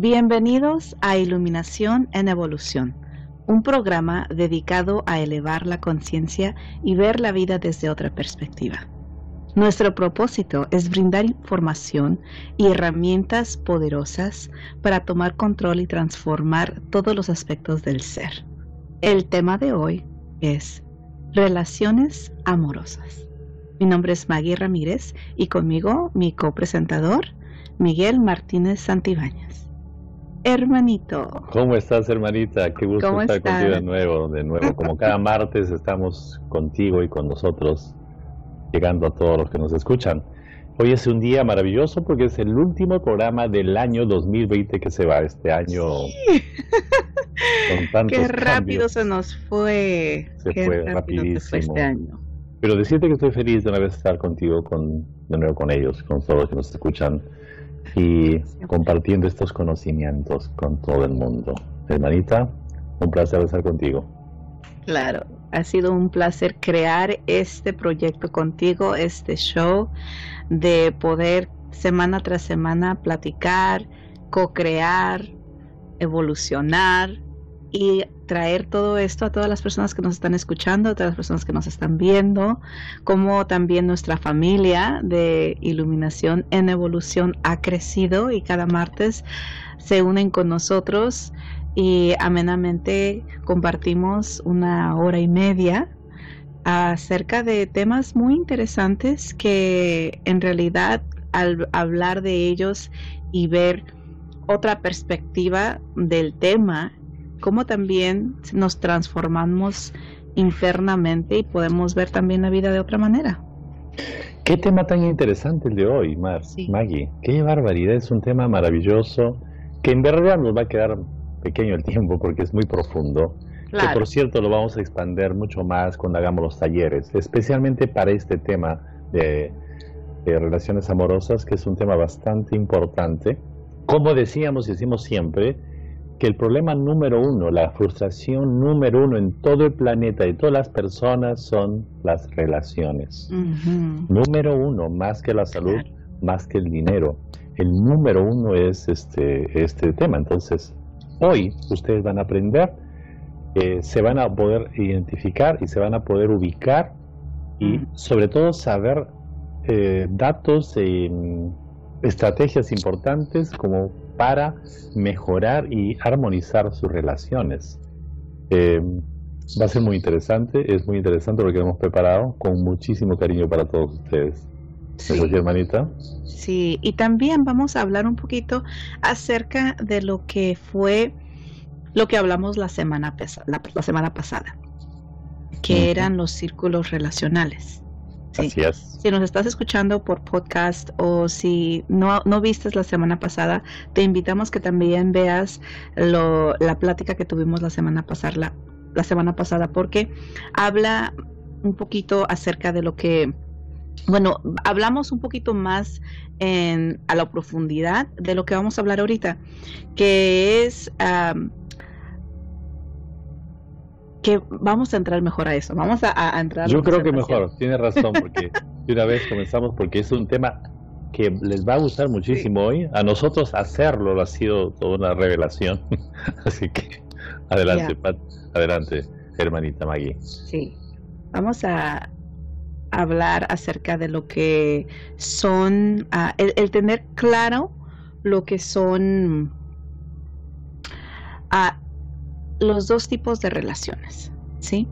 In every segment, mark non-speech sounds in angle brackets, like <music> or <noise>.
Bienvenidos a Iluminación en Evolución, un programa dedicado a elevar la conciencia y ver la vida desde otra perspectiva. Nuestro propósito es brindar información y herramientas poderosas para tomar control y transformar todos los aspectos del ser. El tema de hoy es relaciones amorosas. Mi nombre es Maggie Ramírez y conmigo mi copresentador Miguel Martínez Santibáñez hermanito. ¿Cómo estás, hermanita? Qué gusto estar contigo de nuevo, de nuevo. Como cada <laughs> martes estamos contigo y con nosotros, llegando a todos los que nos escuchan. Hoy es un día maravilloso porque es el último programa del año 2020 que se va este año. <laughs> Con tantos Qué rápido se nos fue. Se fue rapidísimo. este año. Pero decirte que estoy feliz de una vez estar contigo, con, de nuevo con ellos, con todos los que nos escuchan y compartiendo estos conocimientos con todo el mundo. Hermanita, un placer estar contigo. Claro, ha sido un placer crear este proyecto contigo, este show, de poder semana tras semana platicar, co-crear, evolucionar y traer todo esto a todas las personas que nos están escuchando, a todas las personas que nos están viendo, como también nuestra familia de Iluminación en Evolución ha crecido y cada martes se unen con nosotros y amenamente compartimos una hora y media acerca de temas muy interesantes que en realidad al hablar de ellos y ver otra perspectiva del tema cómo también nos transformamos internamente y podemos ver también la vida de otra manera. Qué tema tan interesante el de hoy, Mar, Maggie. Qué barbaridad, es un tema maravilloso que en verdad nos va a quedar pequeño el tiempo porque es muy profundo. Que por cierto lo vamos a expander mucho más cuando hagamos los talleres, especialmente para este tema de, de relaciones amorosas, que es un tema bastante importante. Como decíamos y decimos siempre, que el problema número uno, la frustración número uno en todo el planeta y todas las personas son las relaciones. Número uno, más que la salud, más que el dinero. El número uno es este, este tema. Entonces, hoy ustedes van a aprender, eh, se van a poder identificar y se van a poder ubicar y sobre todo saber eh, datos y estrategias importantes como para mejorar y armonizar sus relaciones. Eh, va a ser muy interesante, es muy interesante lo que hemos preparado con muchísimo cariño para todos ustedes. Sí. hermanita? Sí, y también vamos a hablar un poquito acerca de lo que fue lo que hablamos la semana, la, semana pasada, que eran los círculos relacionales. Si nos estás escuchando por podcast o si no, no vistes la semana pasada, te invitamos que también veas lo, la plática que tuvimos la semana pasada, la, semana pasada, porque habla un poquito acerca de lo que bueno, hablamos un poquito más en, a la profundidad de lo que vamos a hablar ahorita, que es que vamos a entrar mejor a eso. Vamos a, entrar. Yo creo que mejor, tiene razón, porque <laughs> de una vez comenzamos, porque es un tema que les va a gustar muchísimo hoy. A nosotros hacerlo ha sido toda una revelación. <laughs> Así que adelante, Pat, adelante, hermanita Maggie. Sí, vamos a hablar acerca de lo que son, ah, el, tener claro lo que son uh, los dos tipos de relaciones, ¿sí?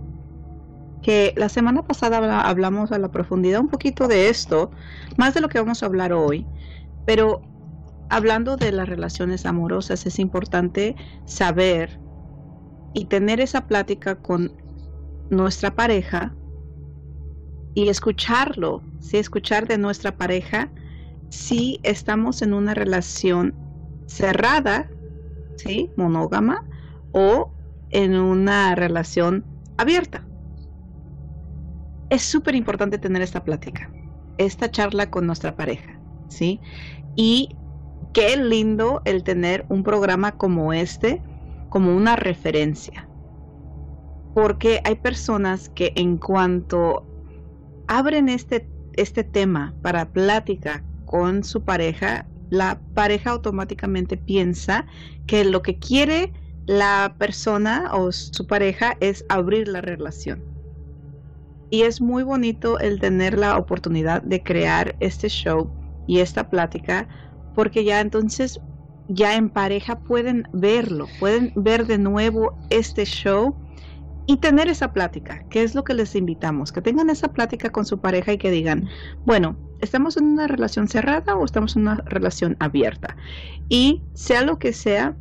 Que la semana pasada hablamos a la profundidad un poquito de esto, más de lo que vamos a hablar hoy, pero hablando de las relaciones amorosas es importante saber y tener esa plática con nuestra pareja y escucharlo, sí, escuchar de nuestra pareja si estamos en una relación cerrada, sí, monógama o en una relación abierta. Es súper importante tener esta plática, esta charla con nuestra pareja, ¿sí? Y qué lindo el tener un programa como este como una referencia. Porque hay personas que en cuanto abren este, este tema para plática con su pareja, la pareja automáticamente piensa que lo que quiere la persona o su pareja es abrir la relación. Y es muy bonito el tener la oportunidad de crear este show y esta plática porque ya entonces ya en pareja pueden verlo, pueden ver de nuevo este show y tener esa plática, que es lo que les invitamos, que tengan esa plática con su pareja y que digan, bueno, ¿estamos en una relación cerrada o estamos en una relación abierta? Y sea lo que sea,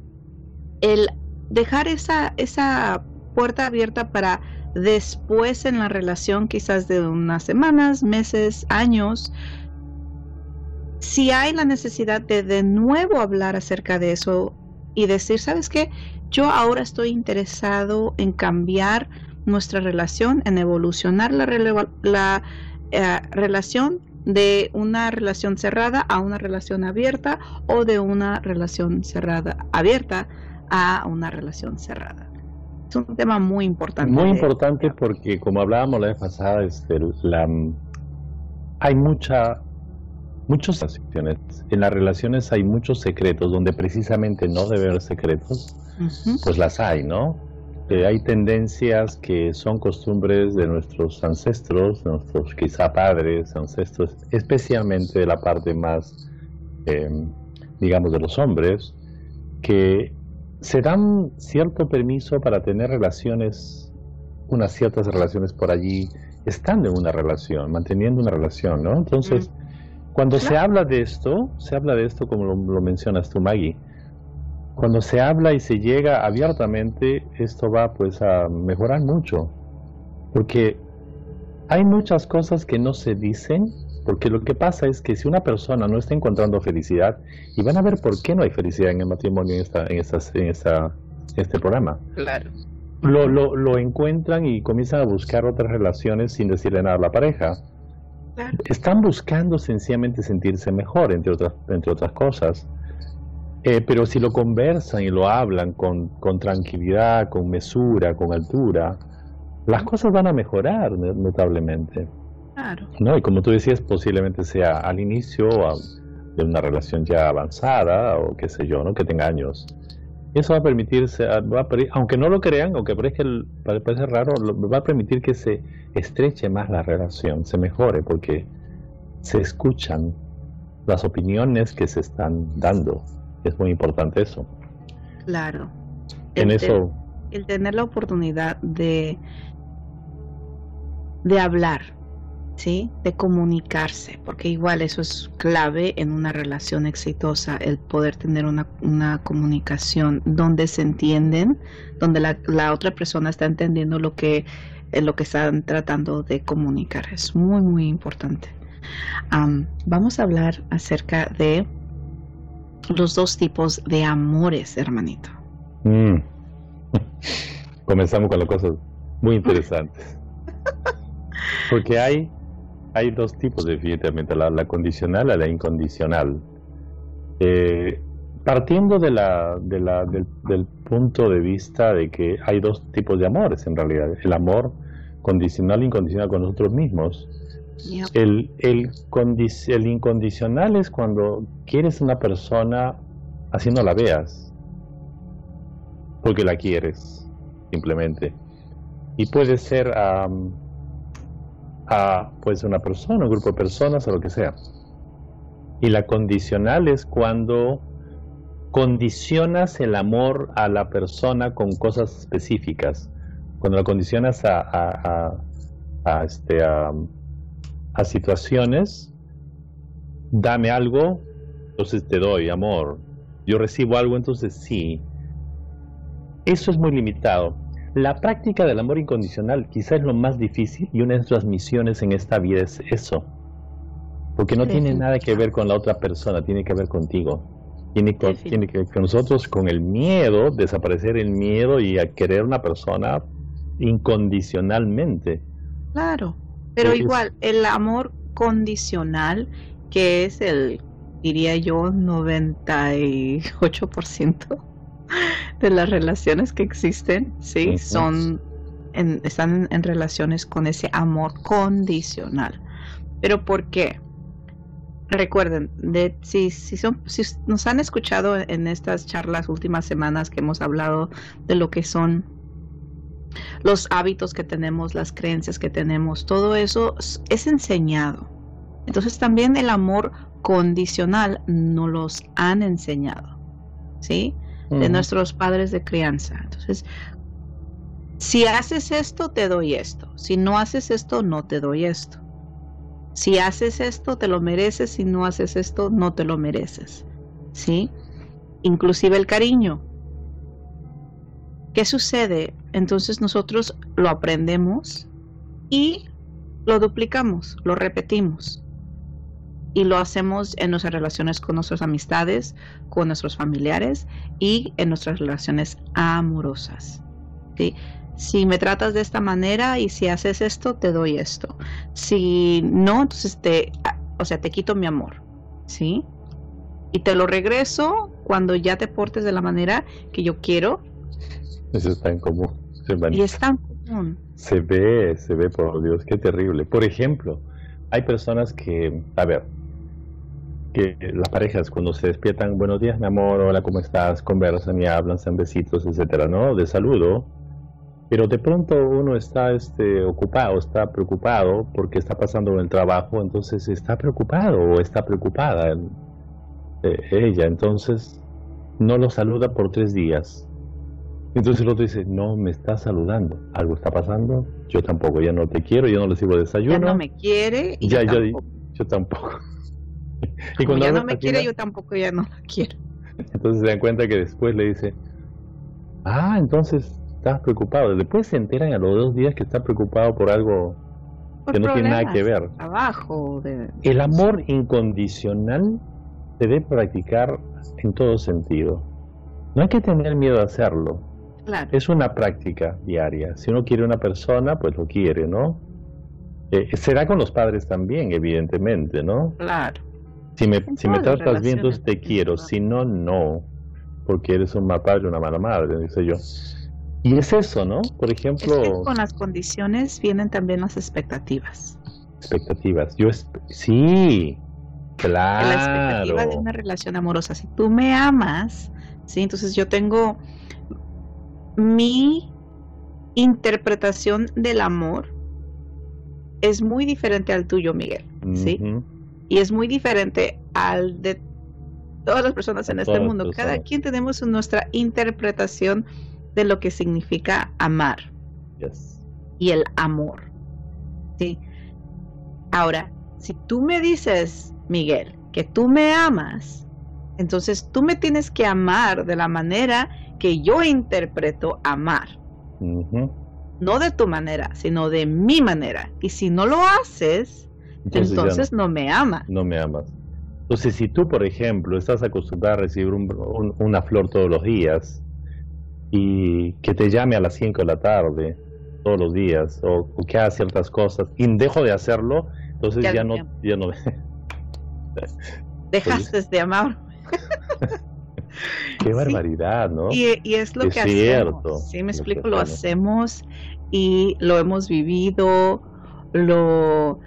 el dejar esa, esa puerta abierta para después en la relación, quizás de unas semanas, meses, años, si hay la necesidad de de nuevo hablar acerca de eso y decir, ¿sabes qué? Yo ahora estoy interesado en cambiar nuestra relación, en evolucionar la, eh, relación de una relación cerrada a una relación abierta o de una relación cerrada abierta a una relación cerrada. Es un tema muy importante. Muy importante porque como hablábamos la vez pasada, este, la, hay mucha muchas situaciones. En las relaciones hay muchos secretos donde precisamente no debe haber secretos, pues las hay, ¿no? Eh, hay tendencias que son costumbres de nuestros ancestros, nuestros quizá padres, ancestros, especialmente de la parte más, eh, digamos, de los hombres, que se dan cierto permiso para tener relaciones, unas ciertas relaciones por allí, estando en una relación, manteniendo una relación, ¿no? Entonces, cuando se habla de esto, se habla de esto como lo, mencionas tú, Maggie. Cuando se habla y se llega abiertamente, esto va pues a mejorar mucho. Porque hay muchas cosas que no se dicen, porque lo que pasa es que si una persona no está encontrando felicidad, y van a ver por qué no hay felicidad en el matrimonio en, esta, en, en esta, este programa. Claro. Lo, lo, lo encuentran y comienzan a buscar otras relaciones sin decirle nada a la pareja están buscando sencillamente sentirse mejor, entre otras, entre otras cosas. Eh, pero si lo conversan y lo hablan con, con, tranquilidad, con mesura, con altura, las cosas van a mejorar notablemente. Claro. ¿no? Y como tú decías, posiblemente sea al inicio de una relación ya avanzada o qué sé yo, ¿no? que tenga años. Eso va a permitirse, va aunque no lo crean, aunque parezca, parece raro, va a permitir que se estreche más la relación, se mejore, porque se escuchan las opiniones que se están dando. Es muy importante eso. Claro. En eso. el tener la oportunidad de, de hablar, ¿sí? De comunicarse, porque igual eso es clave en una relación exitosa, el poder tener una, una comunicación donde se entienden, donde la, la, otra persona está entendiendo lo que, eh, lo que están tratando de comunicar. Es muy, muy importante. vamos a hablar acerca de los dos tipos de amores, hermanito. Mm. <laughs> Comenzamos con las cosas muy interesantes. <laughs> Porque hay hay dos tipos definitivamente, la, la condicional y la incondicional. Eh, partiendo de la, de la, del, punto de vista de que hay dos tipos de amores en realidad, el amor condicional e incondicional con nosotros mismos. El, el, el incondicional es cuando quieres una persona así no la veas, porque la quieres, simplemente. Y puede ser a pues una persona, un grupo de personas o lo que sea. Y la condicional es cuando condicionas el amor a la persona con cosas específicas. Cuando la condicionas a, a, este, a, a situaciones, dame algo, entonces te doy amor. Yo recibo algo, entonces sí. Eso es muy limitado. La práctica del amor incondicional quizá es lo más difícil y una de nuestras misiones en esta vida es eso. Porque no tiene nada que ver con la otra persona, tiene que ver contigo. Tiene, tiene que ver con nosotros, con el miedo, desaparecer el miedo y a querer una persona incondicionalmente. Claro, pero igual, el amor condicional, que es el, diría yo, 98%, <laughs> de las relaciones que existen, sí, son están en relaciones con ese amor condicional. Pero ¿por qué? recuerden, de, si, si, son, si nos han escuchado en estas charlas últimas semanas que hemos hablado de lo que son los hábitos que tenemos, las creencias que tenemos, todo eso es enseñado. Entonces también el amor condicional no los han enseñado, ¿sí? De nuestros padres de crianza. Entonces, si haces esto, te doy esto. Si no haces esto, no te doy esto. Si haces esto, te lo mereces. Si no haces esto, no te lo mereces. ¿Sí? Inclusive el cariño. ¿Qué sucede? Entonces nosotros lo aprendemos y lo duplicamos, lo repetimos y lo hacemos en nuestras relaciones con nuestras amistades, con nuestros familiares y en nuestras relaciones amorosas. Si me tratas de esta manera y si haces esto, te doy esto. Si no, entonces te, o sea, te quito mi amor, ¿sí? Y te lo regreso cuando ya te portes de la manera que yo quiero. Eso está en común. y está en común. Se ve, se ve, por Dios, qué terrible. Por ejemplo, hay personas que, a ver, que las parejas cuando se despiertan, buenos días mi amor, hola, ¿cómo estás? Conversan y hablan, se besitos, etcétera, ¿no? De saludo. Pero de pronto uno está este, ocupado, está preocupado porque está pasando en el trabajo, entonces está preocupado o está preocupada eh, ella, entonces no lo saluda por tres días. Entonces el otro dice, no me está saludando, algo está pasando, yo tampoco, ya no te quiero, yo no le sirvo desayuno. Ya no me quiere y ya, yo, tampoco. yo tampoco. Y cuando ya no me quiere, yo tampoco ya no la quiero. Entonces se dan cuenta que después le dice, ah, entonces estás preocupado. Después se enteran a los dos días que está preocupado por algo que no tiene nada que ver. Trabajo. De... El amor incondicional se debe practicar en todo sentido. No hay que tener miedo a hacerlo. Claro. Es una práctica diaria. Si uno quiere una persona, pues lo quiere, ¿no? Eh, será con los padres también, evidentemente, ¿no? Claro. Si me, si me tratas bien, entonces te quiero. Si no, no. Porque eres un mal padre, una mala madre, dice yo. Y es eso, ¿no? Por ejemplo... con las condiciones vienen también las expectativas. Expectativas. Yo sí, claro. La expectativa de una relación amorosa. Si tú me amas, sí, entonces yo tengo mi interpretación del amor es muy diferente al tuyo, Miguel, ¿sí? Y es muy diferente al de todas las personas en este mundo. Cada quien tenemos nuestra interpretación de lo que significa amar y el amor. ¿sí? Ahora, si tú me dices, Miguel, que tú me amas, entonces tú me tienes que amar de la manera que yo interpreto amar. No de tu manera, sino de mi manera. Y si no lo haces, entonces, no, me amas. No me amas. Entonces, si tú, por ejemplo, estás acostumbrado a recibir una flor todos los días y que te llame a las 5 de la tarde todos los días o, que haga ciertas cosas y dejo de hacerlo, entonces ya, no... Ya no <laughs> Dejaste de amar. <laughs> Qué barbaridad, ¿no? Y, es lo que hacemos. Sí, me explico, lo hacemos y lo hemos vivido, lo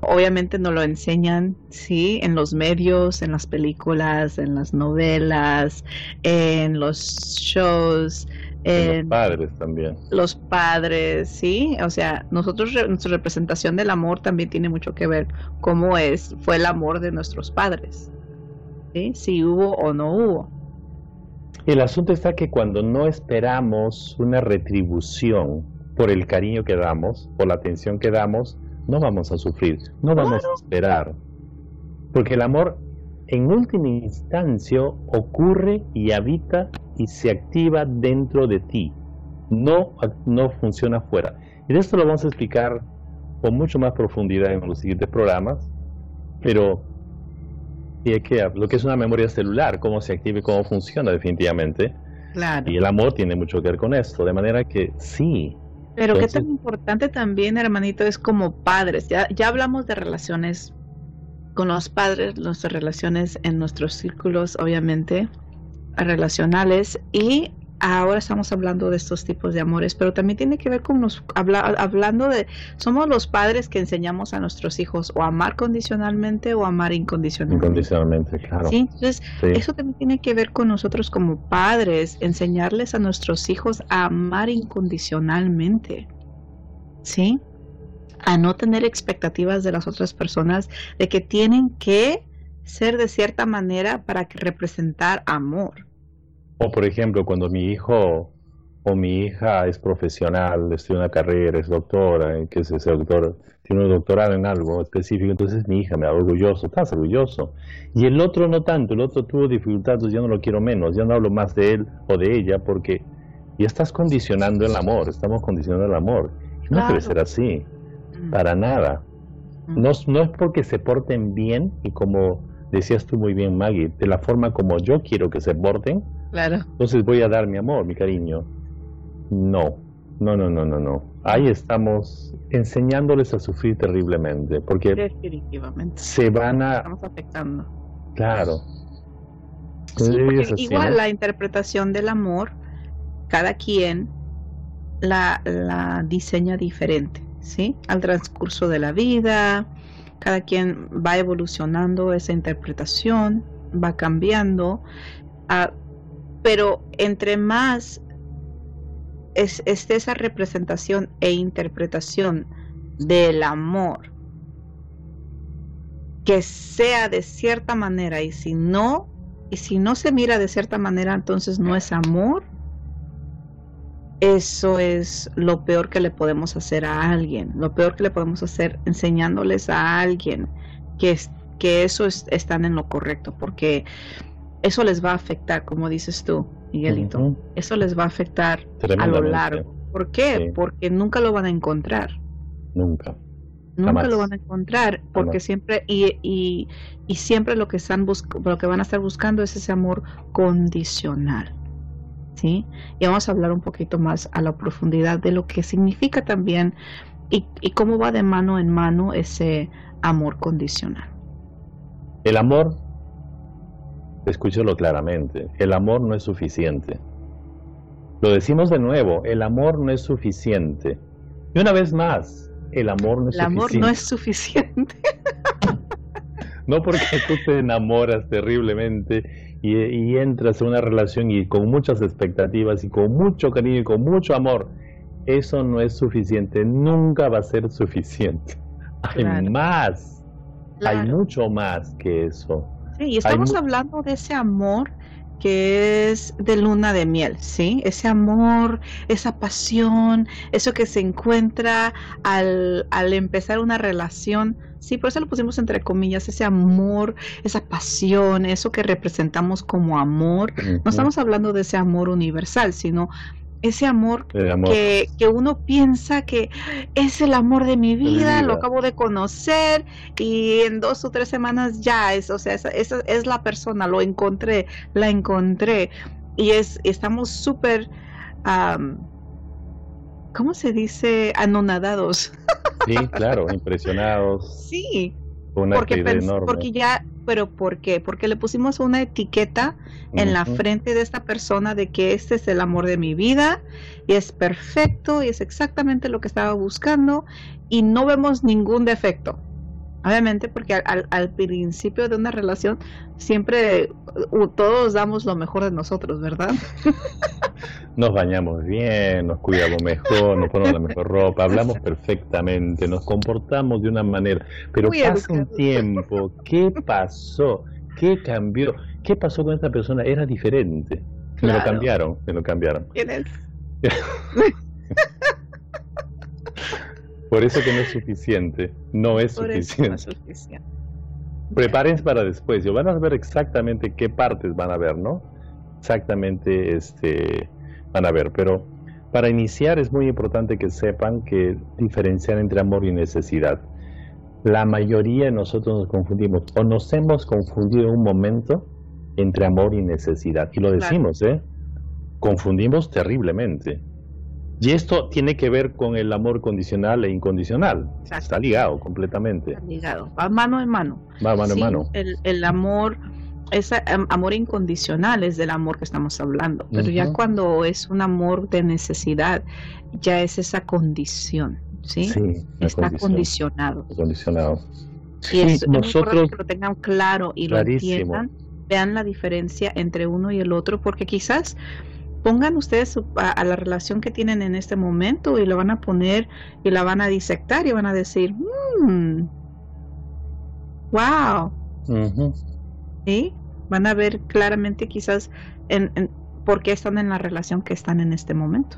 obviamente no lo enseñan, sí, en los medios, en las películas, en las novelas, en los shows. En los padres también. Los padres, sí. O sea, nosotros, nuestra representación del amor también tiene mucho que ver cómo es, fue el amor de nuestros padres. ¿sí? Si hubo o no hubo. El asunto está que cuando no esperamos una retribución por el cariño que damos, por la atención que damos, no vamos a sufrir, no vamos a esperar. Porque el amor en última instancia ocurre y habita y se activa dentro de ti, no, no funciona fuera. Y de esto lo vamos a explicar con mucho más profundidad en los siguientes programas, pero y que, lo que es una memoria celular, cómo se activa y cómo funciona definitivamente. Claro. Y el amor tiene mucho que ver con esto, de manera que sí, pero qué tan importante también, hermanito, es como padres. Ya, ya hablamos de relaciones con los padres, nuestras relaciones en nuestros círculos, obviamente, relacionales, y ahora estamos hablando de estos tipos de amores, pero también tiene que ver con nos hablando de somos los padres que enseñamos a nuestros hijos o amar condicionalmente o amar incondicionalmente. Incondicionalmente, claro. ¿Sí? Entonces, eso también tiene que ver con nosotros como padres, enseñarles a nuestros hijos a amar incondicionalmente. ¿Sí? A no tener expectativas de las otras personas de que tienen que ser de cierta manera para que representar amor. O por ejemplo, cuando mi hijo o mi hija es profesional, estudia una carrera, es doctora, que es ese doctor, tiene un doctorado en algo específico, entonces mi hija me da orgulloso, estás orgulloso. Y el otro no tanto, el otro tuvo dificultades, ya no lo quiero menos, ya no hablo más de él o de ella, porque ya estás condicionando el amor, estamos condicionando el amor. no debe ser así, mm. para nada. Mm. No, no es porque se porten bien y como decías tú muy bien, Maggie, de la forma como yo quiero que se porten, Claro. Entonces voy a dar mi amor, mi cariño. No, no, no, no, no, no. Ahí estamos enseñándoles a sufrir terriblemente, porque Definitivamente. se van a... Estamos afectando. Claro. igual la interpretación del amor, cada quien la, la diseña diferente, ¿sí? Al transcurso de la vida, cada quien va evolucionando esa interpretación, va cambiando. A, pero entre más es, esa representación e interpretación del amor, que sea de cierta manera, y si no, y si no se mira de cierta manera, entonces no es amor, eso es lo peor que le podemos hacer a alguien, lo peor que le podemos hacer enseñándoles a alguien que, que eso están en lo correcto, porque eso les va a afectar, como dices tú, Miguelito. Eso les va a afectar a lo largo. ¿Por qué? Porque nunca lo van a encontrar. Nunca. Nunca lo van a encontrar, porque siempre y, y, y, siempre lo que están lo que van a estar buscando es ese amor condicional. ¿Sí? Y vamos a hablar un poquito más a la profundidad de lo que significa también y, y cómo va de mano en mano ese amor condicional. El amor escúchelo claramente, el amor no es suficiente. Lo decimos de nuevo, el amor no es suficiente. Y una vez más, el amor no es suficiente. El amor no es suficiente. <laughs> no porque tú te enamoras terriblemente y, y, entras en una relación y con muchas expectativas y con mucho cariño y con mucho amor. Eso no es suficiente, nunca va a ser suficiente. Hay más, hay mucho más que eso. Sí, y estamos hablando de ese amor que es de luna de miel, ¿sí? Ese amor, esa pasión, eso que se encuentra al, al, empezar una relación, sí, por eso lo pusimos entre comillas, ese amor, esa pasión, eso que representamos como amor. No estamos hablando de ese amor universal, sino ese amor, Que, que, uno piensa que es el amor de mi vida, lo acabo de conocer y en dos o tres semanas ya es, o sea, esa, es la persona, lo encontré, la encontré y es, estamos súper, ¿cómo se dice? Anonadados. Sí, <laughs> claro, impresionados. Sí, porque, porque ya, pero ¿por qué? Porque le pusimos una etiqueta en la frente de esta persona de que este es el amor de mi vida y es perfecto y es exactamente lo que estaba buscando y no vemos ningún defecto. Obviamente porque al, principio de una relación siempre todos damos lo mejor de nosotros, ¿verdad? <laughs> Nos bañamos bien, nos cuidamos mejor, nos ponemos la mejor ropa, hablamos perfectamente, nos comportamos de una manera, pero pasa un tiempo, ¿qué pasó? ¿Qué cambió? ¿Qué pasó con esta persona? Era diferente. Me lo cambiaron, me lo cambiaron. ¿Quién es? Por eso que no es suficiente. No es suficiente. Prepárense para después. Y van a ver exactamente qué partes van a ver, ¿no? Exactamente este, van a ver. Pero para iniciar es muy importante que sepan que diferenciar entre amor y necesidad. La mayoría de nosotros nos confundimos o nos hemos confundido un momento entre amor y necesidad. Y lo decimos, ¿eh? Confundimos terriblemente. Y esto tiene que ver con el amor condicional e incondicional. Está ligado completamente. Está ligado, va mano en mano. Va mano en mano. El, el, amor ese amor incondicional es del amor que estamos hablando, pero ya cuando es un amor de necesidad, ya es esa condición, ¿sí? Está condicionado. Condicionado. Y es, nosotros, que lo tengan claro y lo entiendan, vean la diferencia entre uno y el otro, porque quizás pongan ustedes a, la relación que tienen en este momento y lo van a poner y la van a disectar y van a decir, mmm, wow. ¿Sí? Van a ver claramente quizás en, por qué están en la relación que están en este momento.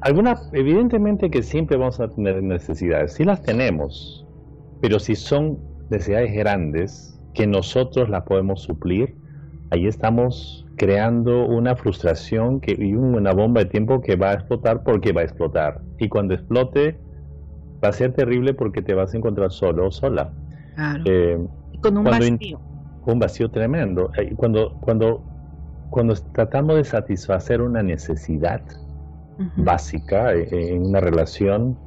alguna, evidentemente que siempre vamos a tener necesidades, sí las tenemos, pero si son necesidades grandes que nosotros las podemos suplir, ahí estamos creando una frustración que, y una bomba de tiempo que va a explotar porque va a explotar. Y cuando explote va a ser terrible porque te vas a encontrar solo o sola. Eh, con un vacío. Un vacío tremendo. Eh, cuando, cuando, cuando tratamos de satisfacer una necesidad básica eh, en una relación,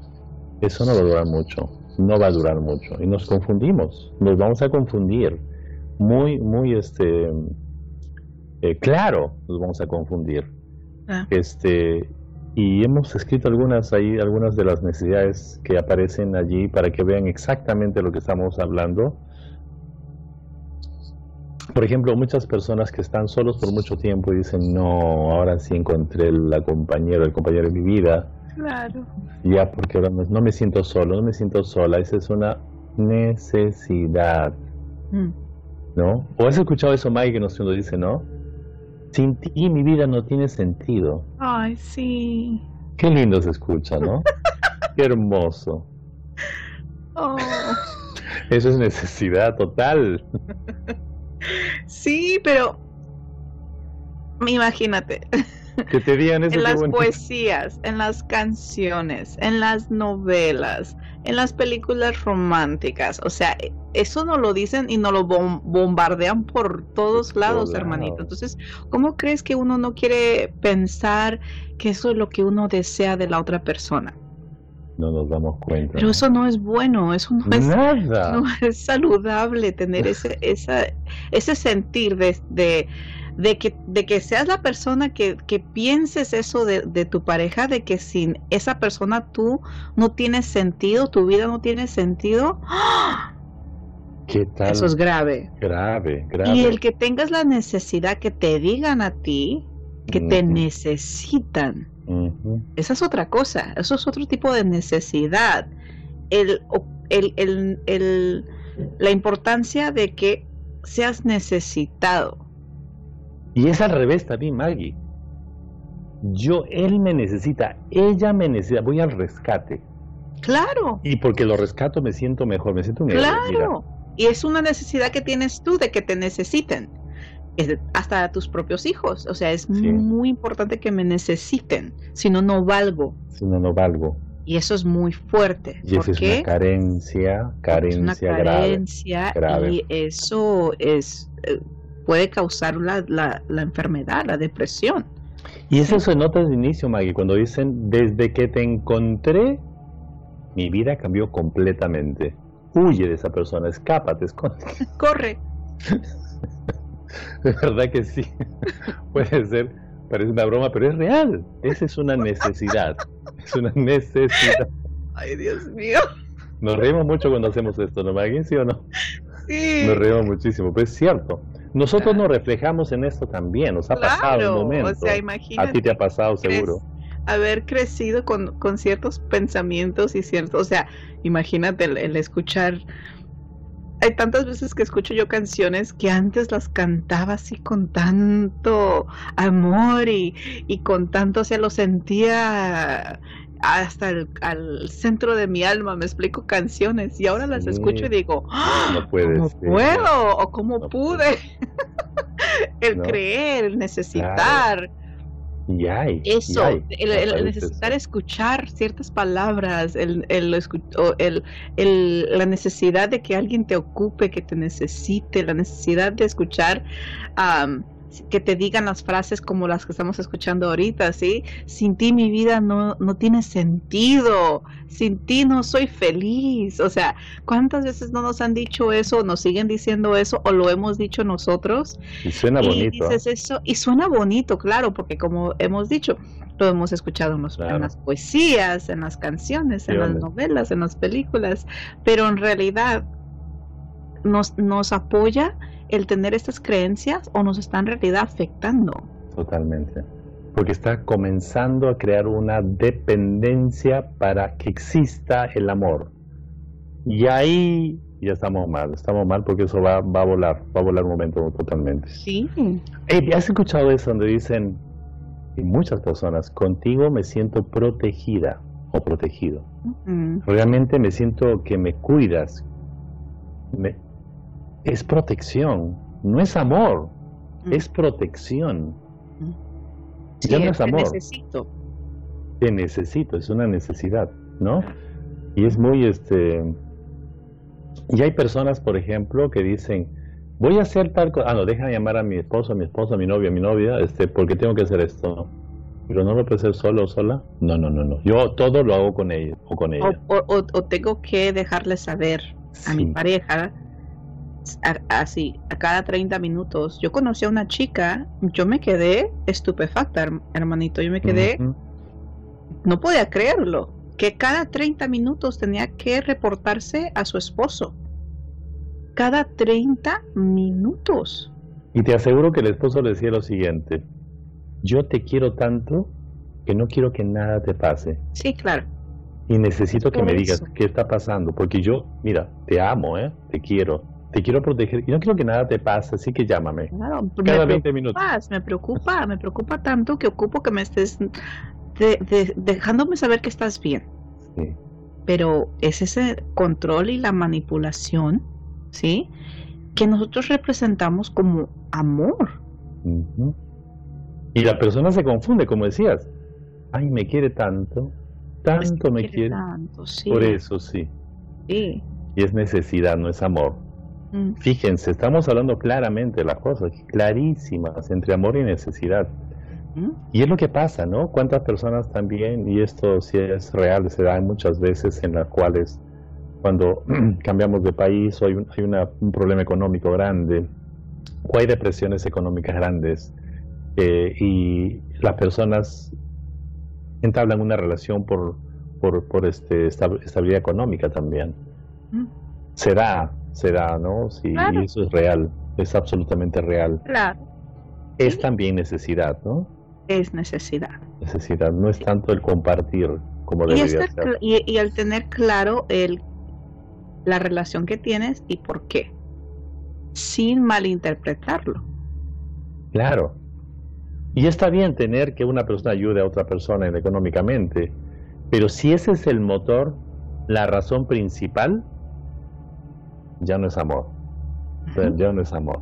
eso no va a durar mucho. No va a durar mucho. Y nos confundimos. Nos vamos a confundir. Muy, muy, este, claro, nos vamos a confundir. Ah. Este, y hemos escrito algunas ahí, algunas de las necesidades que aparecen allí para que vean exactamente lo que estamos hablando. Por ejemplo, muchas personas que están solos por mucho tiempo y dicen, no, ahora sí encontré la compañera, el compañero de mi vida. Claro. Ya, porque ahora no, me siento solo, no me siento sola. Esa es una necesidad. Mm. ¿No? ¿O has escuchado eso, Mike, que nos dice, no? Sin ti mi vida no tiene sentido. Ay, sí. Qué lindo se escucha, ¿no? <laughs> Qué hermoso. Oh. Eso es necesidad total. Sí, pero imagínate. Que te digan eso. En las poesías, en las canciones, en las novelas, en las películas románticas. O sea, eso no lo dicen y no lo bombardean por todos lados, hermanito. Entonces, ¿cómo crees que uno no quiere pensar que eso es lo que uno desea de la otra persona? No nos damos cuenta. Pero eso no es bueno, eso no es, <laughs> no es saludable tener ese, esa, ese sentir de de que, de que seas la persona que, que pienses eso de, de, tu pareja, de que sin esa persona tú no tienes sentido, tu vida no tiene sentido. ¿Qué tal? Eso es grave. Grave, grave. Y el que tengas la necesidad que te digan a ti que te necesitan. Esa es otra cosa, eso es otro tipo de necesidad. El, el, el, el, la importancia de que seas necesitado. Y es al revés también, Maggie. Yo, él me necesita, ella me necesita, voy al rescate. Claro. Y porque lo rescato me siento mejor, me siento mejor. Claro. Y es una necesidad que tienes tú de que te necesiten. hasta tus propios hijos. O sea, es muy importante que me necesiten. Si no, no valgo. Si no, no valgo. Y eso es muy fuerte. Y eso es una carencia, carencia, es una carencia grave, Y eso es. Puede causar la, la, enfermedad, la depresión. Y eso se nota desde el inicio, Maggie, cuando dicen, desde que te encontré, mi vida cambió completamente. Huye de esa persona, escápate, esconde. <laughs> Corre. <laughs> de verdad que sí. <laughs> Puede ser, parece una broma, pero es real. Esa es una necesidad. Es una necesidad. Ay, Dios mío. Nos reímos mucho cuando hacemos esto, ¿no, Maggie? ¿Sí o no? Sí. Nos reímos muchísimo, pero es cierto. Nosotros nos reflejamos en esto también, nos ha pasado un momento. A ti te ha pasado seguro. Haber crecido con, con, ciertos pensamientos y ciertos, o sea, imagínate el, escuchar hay tantas veces que escucho yo canciones que antes las cantaba así con tanto amor y, y con tanto, o sea, lo sentía hasta el al centro de mi alma, me explico canciones y ahora las escucho y digo, ¡Ah! no ¿cómo puedo? ¿O cómo pude? <laughs> el creer, el necesitar. Y hay, eso, el, necesitar escuchar ciertas palabras, el, el, el, la necesidad de que alguien te ocupe, que te necesite, la necesidad de escuchar que te digan las frases como las que estamos escuchando ahorita, ¿sí? Sin ti mi vida no, no tiene sentido, sin ti no soy feliz. O sea, ¿cuántas veces no nos han dicho eso, nos siguen diciendo eso o lo hemos dicho nosotros? Y suena bonito. Dices eso, y suena bonito, claro, porque como hemos dicho, lo hemos escuchado en, en las poesías, en las canciones, en las novelas, en las películas, pero en realidad nos, nos apoya el tener estas creencias o nos está en realidad afectando. Totalmente. Porque está comenzando a crear una dependencia para que exista el amor. Y ahí ya estamos mal, estamos mal porque eso va, va a volar, va a volar un momento totalmente. Sí. ¿Has escuchado eso donde dicen, y muchas personas, contigo me siento protegida o protegido? Realmente me siento que me cuidas, me, es protección, no es amor, mm. es protección. ya no es amor. Te necesito. Te necesito, es una necesidad, ¿no? Y es muy, este, y hay personas, por ejemplo, que dicen, voy a hacer tal cosa, ah, no, deja llamar a mi esposo, a mi esposa, a mi novia, a mi novia, este, porque tengo que hacer esto. Pero no lo puedo hacer solo o sola. No, no, no, no. Yo todo lo hago con ella o con ella. O, tengo que dejarle saber a mi pareja así, a cada 30 minutos. Yo conocí a una chica, yo me quedé estupefacta, hermanito, yo me quedé, no podía creerlo, que cada 30 minutos tenía que reportarse a su esposo. Cada 30 minutos. Y te aseguro que el esposo le decía lo siguiente, yo te quiero tanto que no quiero que nada te pase. Sí, claro. Y necesito que me digas qué está pasando, porque yo, mira, te amo, ¿eh? Te quiero te quiero proteger y no quiero que nada te pase, así que llámame. Claro, cada me 20 minutos. Me preocupa, me preocupa tanto que ocupo que me estés dejándome saber que estás bien. Sí. Pero es ese control y la manipulación, ¿sí? Que nosotros representamos como amor. Y la persona se confunde, como decías. Ay, me quiere tanto, tanto me quiere. Tanto, sí. Por eso sí. Sí. Y es necesidad, no es amor. Mm. Fíjense, estamos hablando claramente de las cosas, clarísimas, entre amor y necesidad. Mm. Y es lo que pasa, ¿no? Cuántas personas también, y esto sí es real, se da muchas veces en las cuales cuando <clears throat> cambiamos de país o hay, un, hay un problema económico grande, o hay depresiones económicas grandes, eh, y las personas entablan una relación por, por, por este, estabilidad económica también. Mm. Será será, ¿no? Sí, eso es real, es absolutamente real. Claro. Es también necesidad, ¿no? Es necesidad. Necesidad, no es tanto el compartir como debería ser. Y, y al tener claro el, la relación que tienes y por qué, sin malinterpretarlo. Claro. Y está bien tener que una persona ayude a otra persona económicamente, pero si ese es el motor, la razón principal, ya no es amor. Ya no es amor.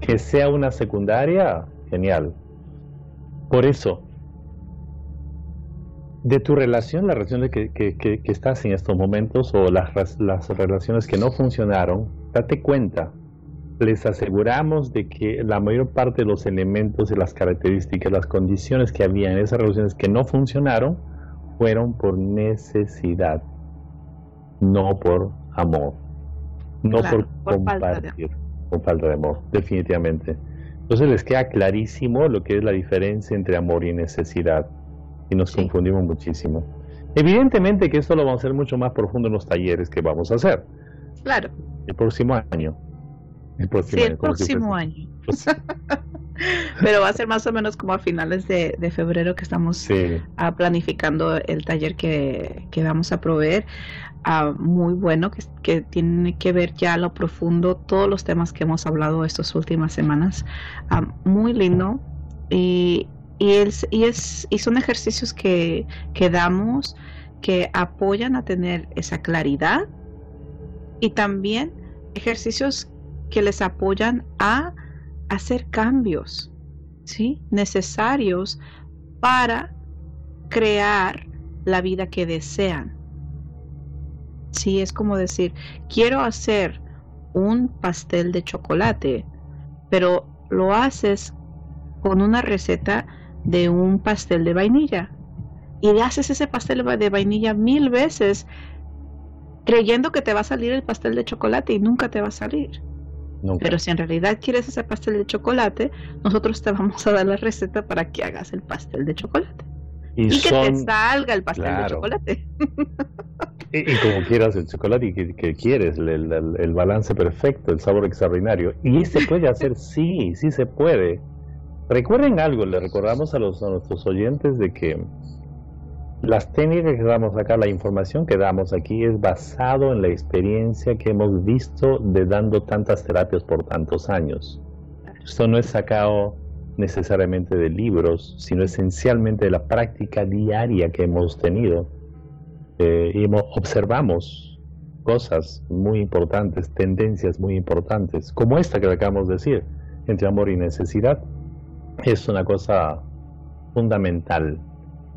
Que sea una secundaria, genial. Por eso, de tu relación, la relación de que, que, que, estás en estos momentos o las, las relaciones que no funcionaron, date cuenta. Les aseguramos de que la mayor parte de los elementos y las características, las condiciones que había en esas relaciones que no funcionaron, fueron por necesidad, no por amor no por, compartir, con falta de amor, definitivamente. Entonces les queda clarísimo lo que es la diferencia entre amor y necesidad y nos confundimos muchísimo. Evidentemente que esto lo vamos a hacer mucho más profundo en los talleres que vamos a hacer. Claro. El próximo año. El próximo sí, el próximo año. Pues <laughs> Pero va a ser más o menos como a finales de, febrero que estamos ah, planificando el taller que, que vamos a proveer. Muy bueno que, tiene que ver ya a lo profundo todos los temas que hemos hablado estas últimas semanas. Ah, muy lindo y, y, es, y, es, y son ejercicios que, que damos que apoyan a tener esa claridad y también ejercicios que les apoyan a hacer cambios ¿sí? necesarios para crear la vida que desean. Sí, es como decir, quiero hacer un pastel de chocolate, pero lo haces con una receta de un pastel de vainilla. Y haces ese pastel de vainilla mil veces creyendo que te va a salir el pastel de chocolate y nunca te va a salir. Pero si en realidad quieres ese pastel de chocolate, nosotros te vamos a dar la receta para que hagas el pastel de chocolate. Y, que te salga el pastel de chocolate. <laughs> y, como quieras el chocolate y que, quieres, el, balance perfecto, el sabor extraordinario. Y se puede hacer, <laughs> sí, sí se puede. Recuerden algo, le recordamos a, los, a nuestros oyentes de que las técnicas que damos acá, la información que damos aquí es basado en la experiencia que hemos visto de dando tantas terapias por tantos años. Esto no es sacado necesariamente de libros, sino esencialmente de la práctica diaria que hemos tenido. Eh, y observamos cosas muy importantes, tendencias muy importantes, como esta que acabamos de decir, entre amor y necesidad. Es una cosa fundamental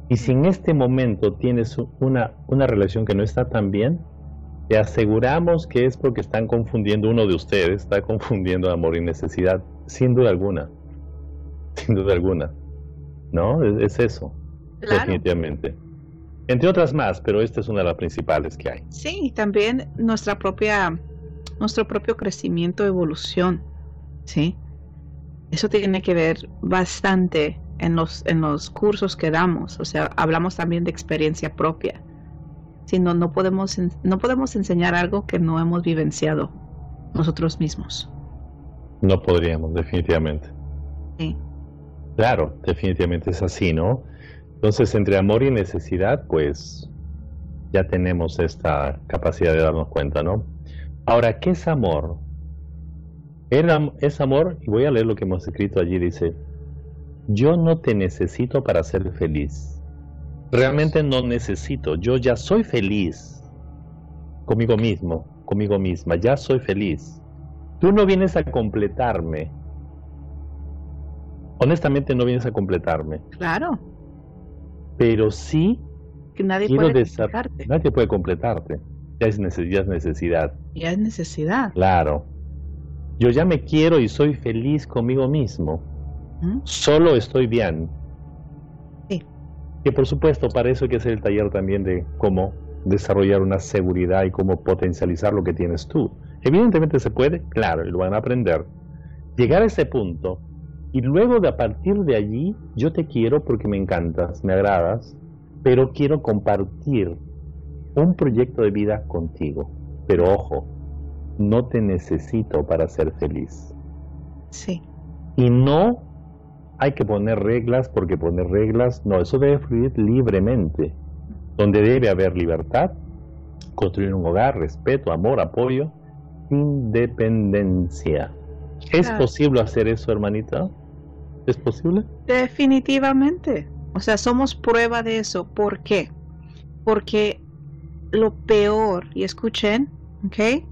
y si en este momento tienes una, una relación que no está tan bien, te aseguramos que es porque están confundiendo, uno de ustedes está confundiendo amor y necesidad, sin duda alguna. Sin duda alguna. ¿No? Es, eso. Definitivamente. Entre otras más, pero esta es una de las principales que hay. Sí, también nuestra propia, nuestro propio crecimiento, evolución. ¿Sí? Eso tiene que ver bastante en los, en los cursos que damos, o sea, hablamos también de experiencia propia. sino no, podemos, no podemos enseñar algo que no hemos vivenciado nosotros mismos. No podríamos, definitivamente. Sí. Claro, definitivamente es así, ¿no? Entonces, entre amor y necesidad, pues ya tenemos esta capacidad de darnos cuenta, ¿no? Ahora, ¿qué es amor? Es amor, y voy a leer lo que hemos escrito allí, dice, yo no te necesito para ser feliz. Realmente no necesito, yo ya soy feliz conmigo mismo, conmigo misma, ya soy feliz. Tú no vienes a completarme. Honestamente no vienes a completarme. Claro. Pero sí que nadie puede completarte. Nadie puede completarte. Ya es, ya es necesidad. Ya es necesidad. Claro. Yo ya me quiero y soy feliz conmigo mismo. Solo estoy bien. Sí. Que por supuesto, para eso hay que hacer el taller también de cómo desarrollar una seguridad y cómo potencializar lo que tienes tú. Evidentemente se puede, claro, y lo van a aprender. Llegar a ese punto y luego de a partir de allí, yo te quiero porque me encantas, me agradas, pero quiero compartir un proyecto de vida contigo. Pero ojo, no te necesito para ser feliz. Sí. Y no hay que poner reglas porque poner reglas, no, eso debe fluir libremente, donde debe haber libertad, construir un hogar, respeto, amor, apoyo, independencia. ¿Es posible hacer eso, hermanita? ¿Es posible? Definitivamente. O sea, somos prueba de eso. ¿Por qué? Porque lo peor, y escuchen, ¿ok?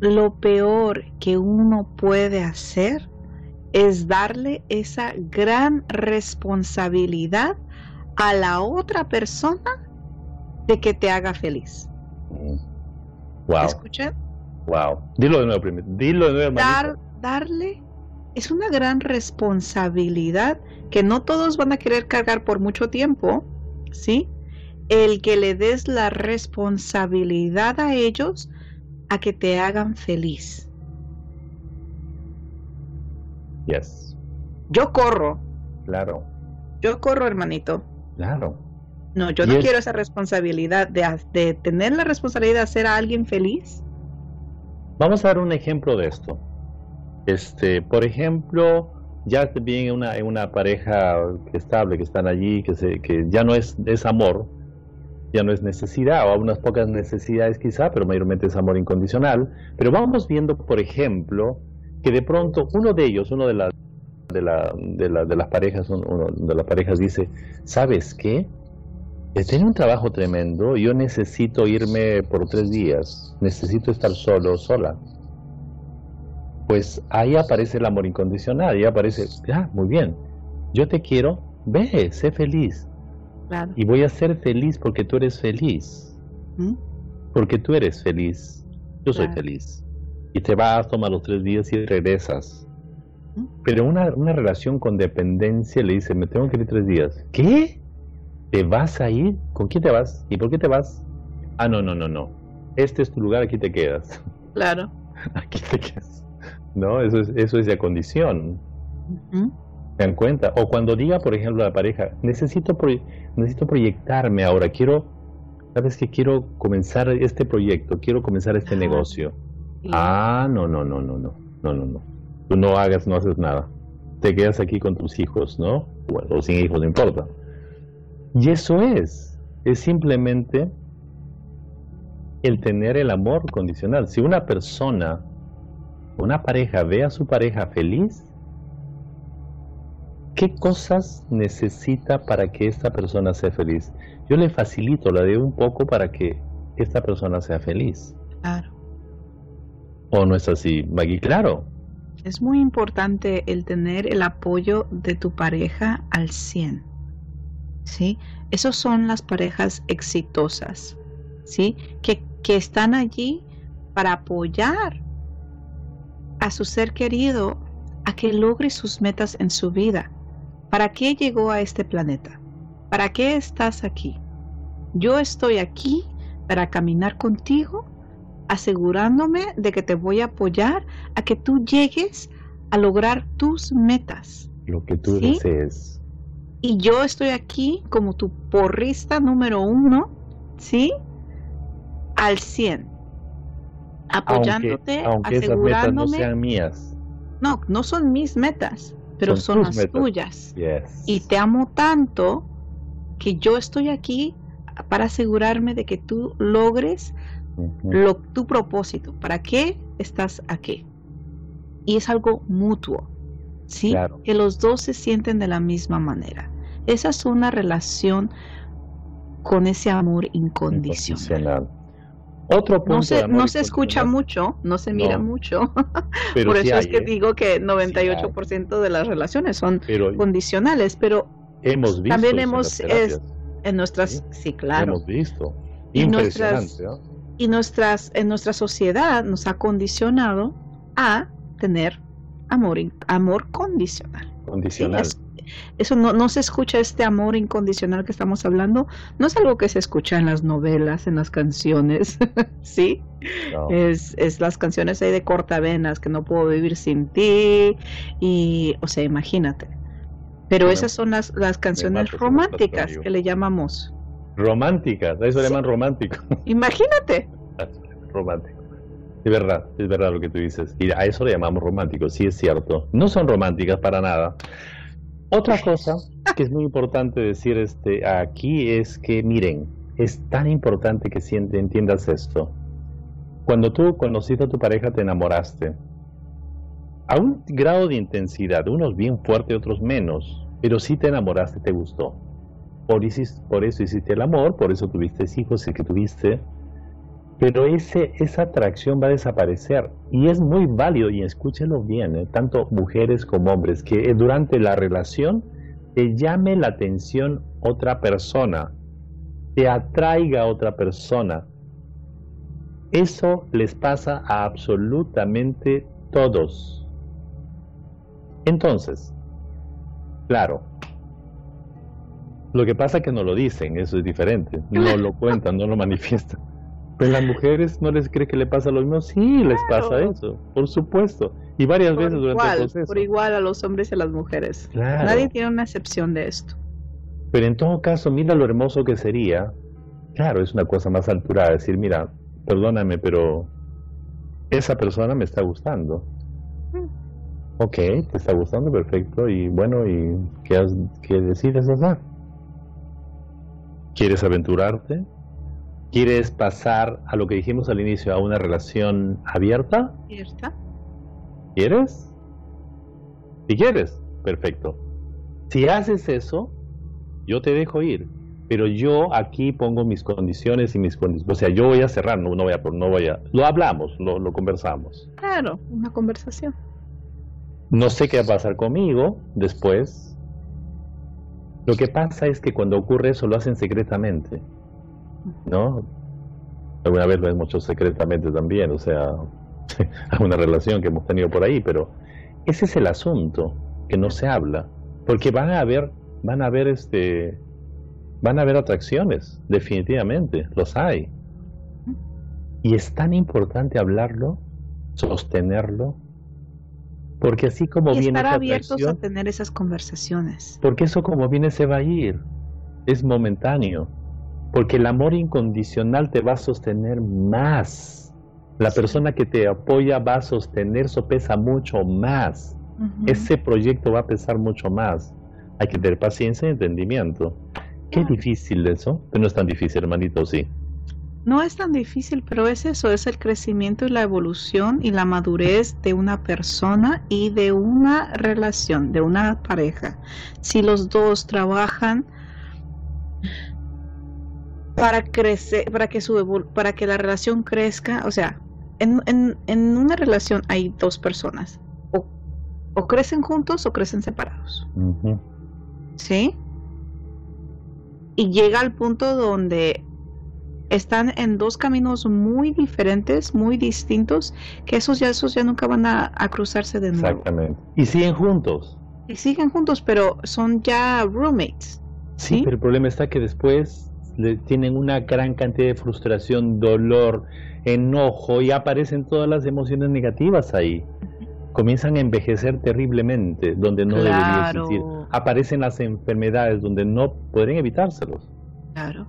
Lo peor que uno puede hacer es darle esa gran responsabilidad a la otra persona de que te haga feliz. Wow. ¿Escuchan? Wow. Dilo de nuevo primero. Dilo de nuevo. Dar, darle es una gran responsabilidad que no todos van a querer cargar por mucho tiempo, ¿sí? El que le des la responsabilidad a ellos a que te hagan feliz. Yes. Yo corro. Claro. Yo corro, hermanito. Claro. No, yo no quiero esa responsabilidad de, de, tener la responsabilidad de hacer a alguien feliz. Vamos a dar un ejemplo de esto. Este, por ejemplo, ya bien en una, una pareja estable que están allí, que, se, que ya no es, es amor, ya no es necesidad, o unas pocas necesidades quizá, pero mayormente es amor incondicional. Pero vamos viendo, por ejemplo, que de pronto uno de ellos, uno de las de, la, de, la, de las parejas, uno de las parejas dice, ¿sabes qué? Eh, tengo un trabajo tremendo, yo necesito irme por tres días, necesito estar solo, sola. Pues ahí aparece el amor incondicional, ahí aparece, ah, muy bien, yo te quiero, ve, sé feliz. Y voy a ser feliz porque tú eres feliz. ¿Mm? Porque tú eres feliz, yo soy feliz y te vas, tomas los tres días y regresas. Pero una, una relación con dependencia le dice, me tengo que ir tres días. ¿Qué? ¿Te vas a ir? ¿Con quién te vas? ¿Y por qué te vas? Ah, no, no, no, no. Este es tu lugar, aquí te quedas. Claro. <laughs> Aquí te quedas. No, eso es, eso es de condición. ¿Se dan cuenta? O cuando diga, por ejemplo, a la pareja, necesito, necesito proyectarme ahora, quiero, sabes que quiero comenzar este proyecto, quiero comenzar este negocio. Ah, no, no, no, no, no, no, no, no. Tú no hagas, no haces nada. Te quedas aquí con tus hijos, ¿no? Bueno, o sin hijos, no importa. Y eso es, es simplemente el tener el amor condicional. Si una persona, una pareja ve a su pareja feliz, ¿qué cosas necesita para que esta persona sea feliz? Yo le facilito, la de un poco para que esta persona sea feliz. Claro. ¿O no es así, Maggie? Claro. Es muy importante el tener el apoyo de tu pareja al 100. ¿Sí? Esas son las parejas exitosas, ¿sí? Que, que están allí para apoyar a su ser querido a que logre sus metas en su vida. ¿Para qué llegó a este planeta? ¿Para qué estás aquí? Yo estoy aquí para caminar contigo, asegurándome de que te voy a apoyar a que tú llegues a lograr tus metas. Lo que tú desees. Y yo estoy aquí como tu porrista número uno, ¿sí? Al 100. Apoyándote, aunque, asegurándome. no sean mías. No, no son mis metas pero son, las tuyas. Y te amo tanto que yo estoy aquí para asegurarme de que tú logres lo, tu propósito. ¿Para qué estás aquí? Y es algo mutuo, ¿sí? Que los dos se sienten de la misma manera. Esa es una relación con ese amor incondicional. Otro punto no se, no se escucha mucho, no se mira mucho. <laughs> Por eso es que ¿eh? digo que 98% de las relaciones son condicionales, pero hemos visto también hemos en nuestras sí, claro. Hemos visto. Y nuestras, y nuestras en nuestra sociedad nos ha condicionado a tener amor amor condicional. Condicional eso no, no se escucha este amor incondicional que estamos hablando, no es algo que se escucha en las novelas, en las canciones, <laughs> ¿sí? Es, es las canciones ahí de cortavenas, que no puedo vivir sin ti, y, o sea, imagínate. Pero esas son las, las canciones románticas que le llamamos. Románticas, a eso le llaman romántico. <laughs> Imagínate. <laughs> romántico. Es verdad, es verdad lo que tú dices. Y a eso le llamamos romántico, sí es cierto. No son románticas para nada. Otra <laughs> cosa que es muy importante decir este, aquí es que, miren, es tan importante que entiendas esto. Cuando tú conociste a tu pareja, te enamoraste. A un grado de intensidad, unos bien fuerte, otros menos, pero sí te enamoraste, te gustó. Por, por eso hiciste el amor, por eso tuviste hijos, y que tuviste, pero ese, esa atracción va a desaparecer. Y es muy válido, y escúchelo bien, ¿eh? tanto mujeres como hombres, que durante la relación te llame la atención otra persona, te atraiga otra persona. Eso les pasa a absolutamente todos. Entonces, claro, lo que pasa es que no lo dicen, eso es diferente, no lo cuentan, no lo <laughs> manifiestan. ¿Pero las mujeres no les cree que le pasa lo mismo? Sí, les pasa eso, por supuesto. Y varias veces durante el proceso. Por igual a los hombres y a las mujeres. Nadie tiene una excepción de esto. Pero en todo caso, mira lo hermoso que sería. Claro, es una cosa más altura decir, mira, perdóname, pero esa persona me está gustando. Mm. Ok, te está gustando, perfecto. Y bueno, ¿y qué, qué decides hacer? ¿Quieres aventurarte? ¿Quieres pasar a lo que dijimos al inicio, a una relación abierta? ¿Abierta? ¿Quieres? Si quieres, perfecto. Si haces eso, yo te dejo ir. Pero yo aquí pongo mis condiciones y mis condiciones. O sea, yo voy a cerrar, no, voy a, no voy a. Lo hablamos, lo, lo conversamos. Claro, una conversación. No sé qué va a pasar conmigo después. Lo que pasa es que cuando ocurre eso lo hacen secretamente. ¿No? Alguna vez lo hemos hecho secretamente también, o sea, <laughs> una relación que hemos tenido por ahí, pero Ese es el asunto, que no se habla, porque van a haber, van a haber este, van a haber atracciones, definitivamente, los hay. Y es tan importante hablarlo, sostenerlo, porque así como y viene estar abiertos a tener esas conversaciones. Porque eso como viene se va a ir, es momentáneo, porque el amor incondicional te va a sostener más. La persona que te apoya va a sostener, eso pesa mucho más. Ese proyecto va a pesar mucho más. Hay que tener paciencia y entendimiento. Qué difícil eso, pero no es tan difícil, hermanito, sí. No es tan difícil, pero es eso, es el crecimiento y la evolución y la madurez de una persona y de una relación, de una pareja. Si los dos trabajan para crecer, para que su para que la relación crezca, o sea, en, en, una relación hay dos personas, o, o, crecen juntos o crecen separados. ¿Sí? Y llega al punto donde están en dos caminos muy diferentes, muy distintos, que esos ya, esos ya nunca van a, cruzarse de nuevo. Exactamente. Y siguen juntos. Y siguen juntos, pero son ya roommates. Sí, pero el problema está que después tienen una gran cantidad de frustración, dolor, enojo y aparecen todas las emociones negativas ahí. Comienzan a envejecer terriblemente donde no debería existir. Aparecen las enfermedades donde no pueden evitárselos. Claro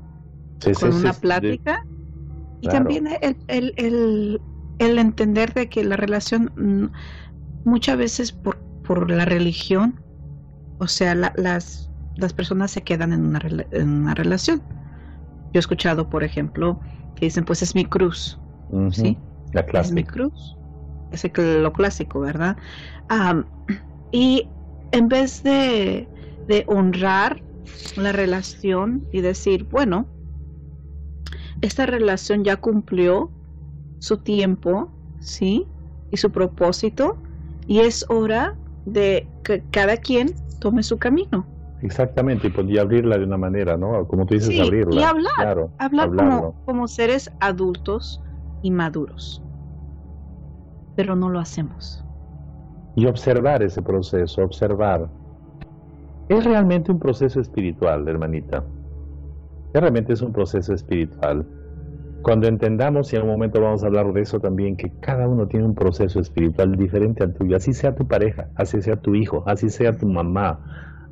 con una plática. Y también el, el, el, entender de que la relación, mm, muchas veces por, por la religión, o sea, las, las personas se quedan en una, en una relación. Yo he escuchado, por ejemplo, que dicen, pues es mi cruz. ¿Sí? La clásica. Es mi cruz. Es lo clásico, ¿verdad? y en vez de, de honrar la relación y decir, bueno, esta relación ya cumplió su tiempo, ¿sí? Y su propósito, y es hora de que cada quien tome su camino. Exactamente, y podía abrirla de una manera, ¿no? Como tú dices, abrirla. Y hablar, hablar como, como seres adultos y maduros. Pero no lo hacemos. Y observar ese proceso, observar. Es realmente un proceso espiritual, hermanita realmente es un proceso espiritual. Cuando entendamos, y en un momento vamos a hablar de eso también, que cada uno tiene un proceso espiritual diferente al tuyo, así sea tu pareja, así sea tu hijo, así sea tu mamá,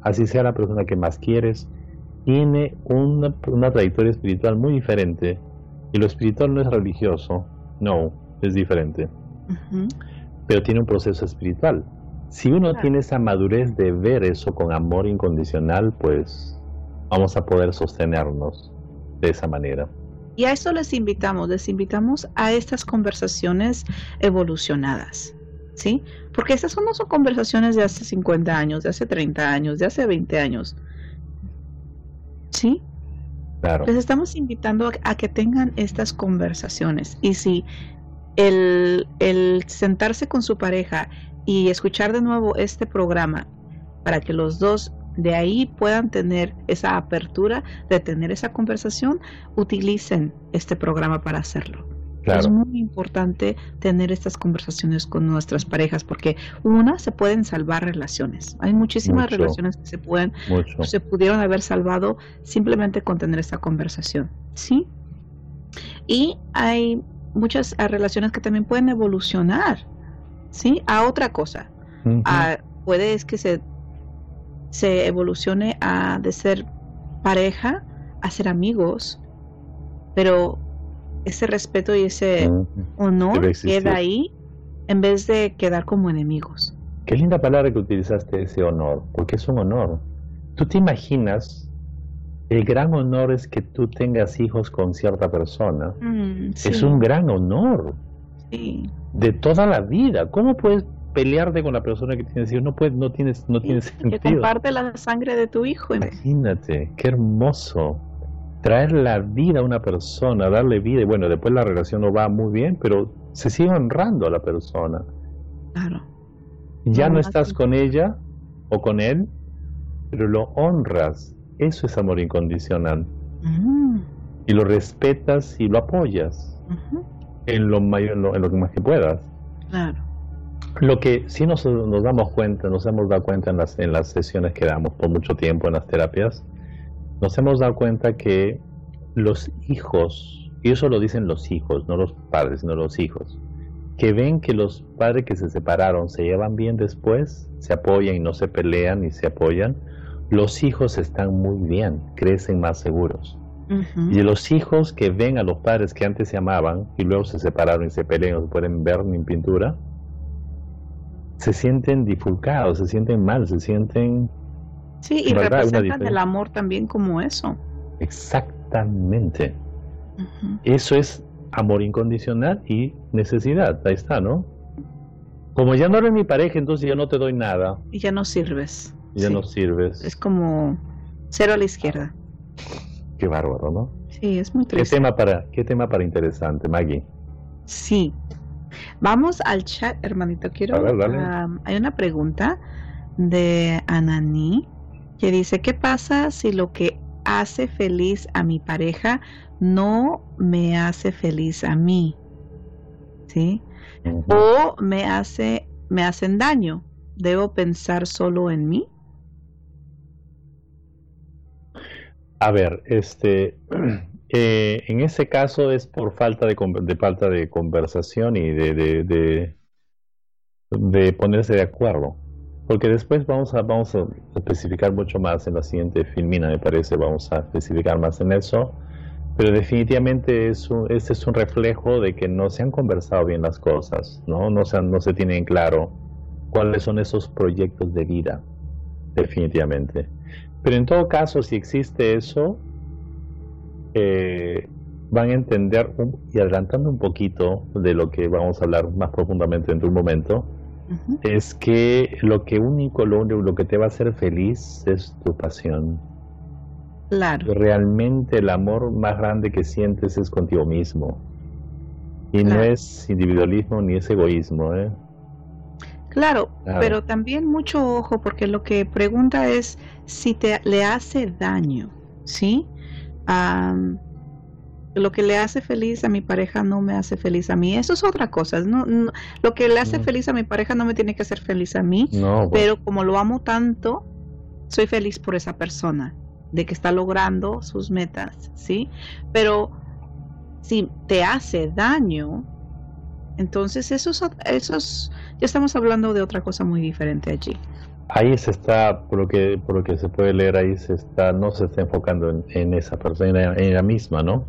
así sea la persona que más quieres, tiene una, trayectoria espiritual muy diferente. Y lo espiritual no es religioso, no, es diferente. Pero tiene un proceso espiritual. Si uno tiene esa madurez de ver eso con amor incondicional, pues vamos a poder sostenernos de esa manera. Y a eso les invitamos, les invitamos a estas conversaciones evolucionadas, ¿sí? Porque estas no son conversaciones de hace 50 años, de hace 30 años, de hace 20 años, ¿sí? Claro. Les estamos invitando a, que tengan estas conversaciones y si el, el sentarse con su pareja y escuchar de nuevo este programa para que los dos de ahí puedan tener esa apertura de tener esa conversación, utilicen este programa para hacerlo. Es muy importante tener estas conversaciones con nuestras parejas porque una se pueden salvar relaciones. Hay muchísimas relaciones que se pueden se pudieron haber salvado simplemente con tener esta conversación, ¿sí? Y hay muchas ah, relaciones que también pueden evolucionar, ¿sí? A otra cosa. Ah, puede es que se se evolucione a de ser pareja a ser amigos, pero ese respeto y ese honor queda ahí en vez de quedar como enemigos. Qué linda palabra que utilizaste, ese honor, porque es un honor. ¿Tú te imaginas? El gran honor es que tú tengas hijos con cierta persona. Mm, es un gran honor. Sí. De toda la vida. ¿Cómo puedes pelearte con la persona que tienes hijos, no puedes, no tienes, no tienes sentido. Que comparte la sangre de tu hijo. Imagínate, qué hermoso. Traer la vida a una persona, darle vida, y bueno, después la relación no va muy bien, pero se sigue honrando a la persona. Claro. Ya no, estás con ella o con él, pero lo honras. Eso es amor incondicional. Y lo respetas y lo apoyas en, lo mayor, en lo, en lo más que puedas. Claro. Lo que sí nos, nos, damos cuenta, nos hemos dado cuenta en las, en las sesiones que damos por mucho tiempo en las terapias, nos hemos dado cuenta que los hijos, y eso lo dicen los hijos, no los padres, sino los hijos, que ven que los padres que se separaron se llevan bien después, se apoyan y no se pelean y se apoyan, los hijos están muy bien, crecen más seguros. Y los hijos que ven a los padres que antes se amaban y luego se separaron y se pelean, no se pueden ver ni en pintura, se sienten difulcados, se sienten mal, se sienten... Sí, y representan el amor también como eso. Exactamente. Eso es amor incondicional y necesidad. Ahí está, ¿no? Como ya no eres mi pareja, entonces ya no te doy nada. Y ya no sirves. Ya no sirves. Es como cero a la izquierda. Qué bárbaro, ¿no? Sí, es muy triste. ¿Qué tema para, qué tema para interesante, Maggie? Sí. Vamos al chat, hermanito. Quiero. hay una pregunta de Anani que dice: ¿Qué pasa si lo que hace feliz a mi pareja no me hace feliz a mí? ¿Sí? O me hace me hacen daño. ¿Debo pensar solo en mí? A ver, este, <clears throat> eh, en ese caso es por falta de, de falta de conversación y de, de, de, ponerse de acuerdo. Porque después vamos a, vamos a especificar mucho más en la siguiente filmina, me parece, vamos a especificar más en eso. Pero definitivamente es este es un reflejo de que no se han conversado bien las cosas, ¿no? No se, no se tienen claro cuáles son esos proyectos de vida, definitivamente. Pero en todo caso, si existe eso, eh, van a entender, y adelantando un poquito de lo que vamos a hablar más profundamente en un momento, es que lo que único, lo único, lo que te va a hacer feliz es tu pasión. Claro. Realmente el amor más grande que sientes es contigo mismo. Y no es individualismo ni es egoísmo, ¿eh? Claro, pero también mucho ojo porque lo que pregunta es si te le hace daño, ¿sí? Lo que le hace feliz a mi pareja no me hace feliz a mí. Eso es otra cosa. No, lo que le hace mm. feliz a mi pareja no me tiene que hacer feliz a mí. Pues. Pero como lo amo tanto, soy feliz por esa persona, de que está logrando sus metas, ¿sí? Pero si te hace daño, entonces esos, esos ya estamos hablando de otra cosa muy diferente allí. Ahí se está, por lo que, por lo que se puede leer, ahí se está, no se está enfocando en, esa persona, en la misma, ¿no?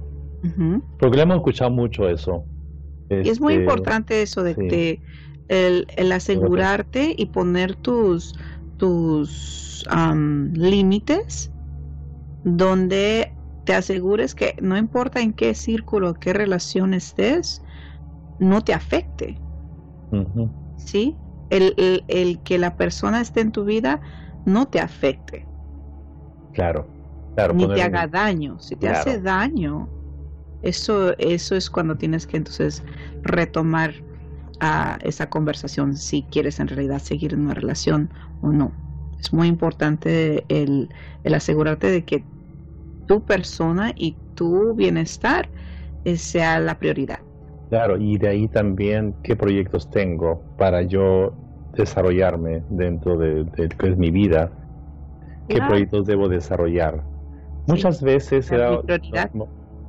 Porque le hemos escuchado mucho eso. y es muy este, importante eso de, el, asegurarte y poner tus, tus límites donde te asegures que no importa en qué círculo, qué relación estés, no te afecte. ¿sí? El, el, que la persona esté en tu vida no te afecte. Claro, claro. Ni te haga daño. Si te hace daño, eso, eso es cuando tienes que entonces retomar a esa conversación si quieres en realidad seguir en una relación o no. Es muy importante el, el asegurarte de que tu persona y tu bienestar eh, sea la prioridad. Claro, y de ahí también qué proyectos tengo para yo desarrollarme dentro de, que es mi vida, qué proyectos debo desarrollar. Muchas veces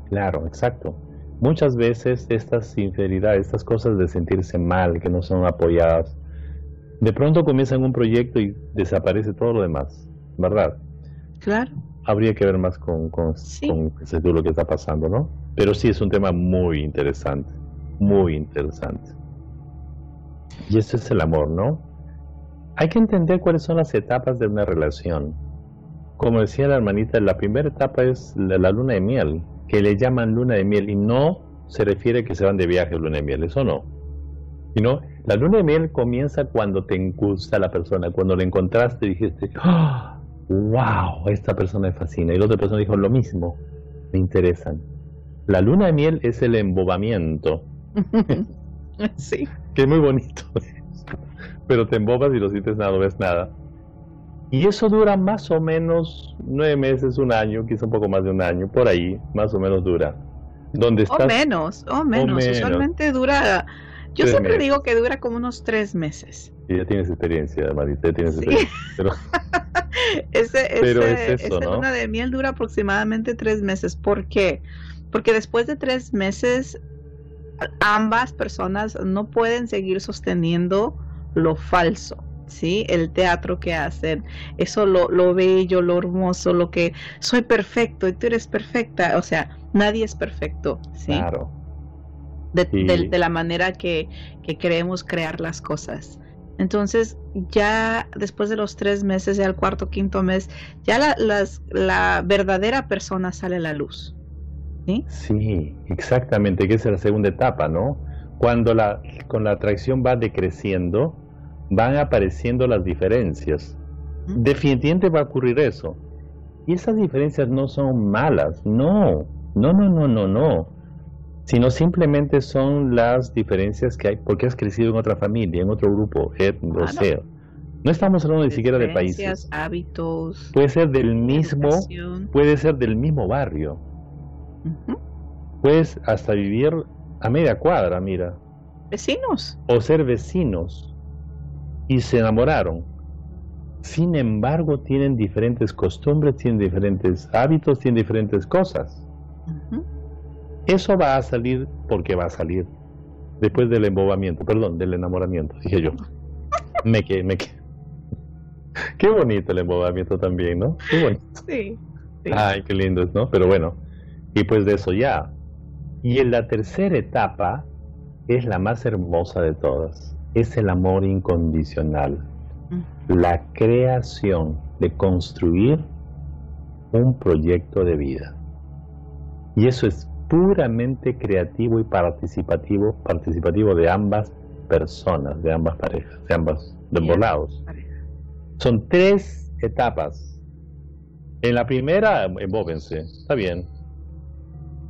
claro, exacto. Muchas veces estas sinceridades, estas cosas de sentirse mal, que no son apoyadas, de pronto comienzan un proyecto y desaparece todo lo demás, ¿verdad? Claro. Habría que ver más con, con, con lo que está pasando, ¿no? Pero sí es un tema muy interesante muy interesante. Y eso es el amor, ¿no? Hay que entender cuáles son las etapas de una relación. Como decía la hermanita, la primera etapa es la, luna de miel, que le llaman luna de miel y no se refiere a que se van de viaje luna de miel, eso no. Y no, la luna de miel comienza cuando te gusta la persona, cuando la encontraste y dijiste, wow, esta persona me fascina. Y la otra persona dijo lo mismo, me interesan. La luna de miel es el embobamiento, <laughs> sí. Que es muy bonito. Pero te embobas y no sientes nada, no ves nada. Y eso dura más o menos nueve meses, un año, quizá un poco más de un año, por ahí, más o menos dura. Donde estás, o menos, o menos. Usualmente dura Yo siempre digo que dura como unos tres meses. Y ya tienes experiencia, Marita, ya tienes experiencia. Pero, <laughs> ese, ese, luna de miel dura aproximadamente tres meses. ¿Por qué? Porque después de tres meses, ambas personas no pueden seguir sosteniendo lo falso. ¿Sí? El teatro que hacen, eso lo, lo bello, lo hermoso, lo que soy perfecto y tú eres perfecta, o sea, nadie es perfecto, ¿sí? Claro. De, la manera que, que, queremos crear las cosas. Entonces, ya después de los tres meses, ya el cuarto, quinto mes, ya la, las, la verdadera persona sale a la luz. ¿sí? Sí, exactamente, que es la segunda etapa, ¿no? Cuando la, con la atracción va decreciendo, van apareciendo las diferencias. Definitivamente va a ocurrir eso. Y esas diferencias no son malas, no, no, no, no, no, no. Sino simplemente son las diferencias que hay porque has crecido en otra familia, en otro grupo, etno, sea. No estamos hablando ni siquiera de países. hábitos. Puede ser del mismo, puede ser del mismo barrio. Puedes hasta vivir a media cuadra, mira. Vecinos. O ser vecinos y se enamoraron. Sin embargo, tienen diferentes costumbres, tienen diferentes hábitos, tienen diferentes cosas. Eso va a salir porque va a salir. Después del embobamiento, perdón, del enamoramiento, dije yo. <laughs> me quedé, me quedé. Qué bonito el embobamiento también, ¿no? Qué bonito. Sí, Ay, qué lindo es, ¿no? Pero bueno, y pues de eso ya. Y en la tercera etapa es la más hermosa de todas es el amor incondicional, la creación de construir un proyecto de vida. Y eso es puramente creativo y participativo, participativo de ambas personas, de ambas parejas, de ambos, de ambos lados. Son tres etapas. En la primera, embóbense, está bien,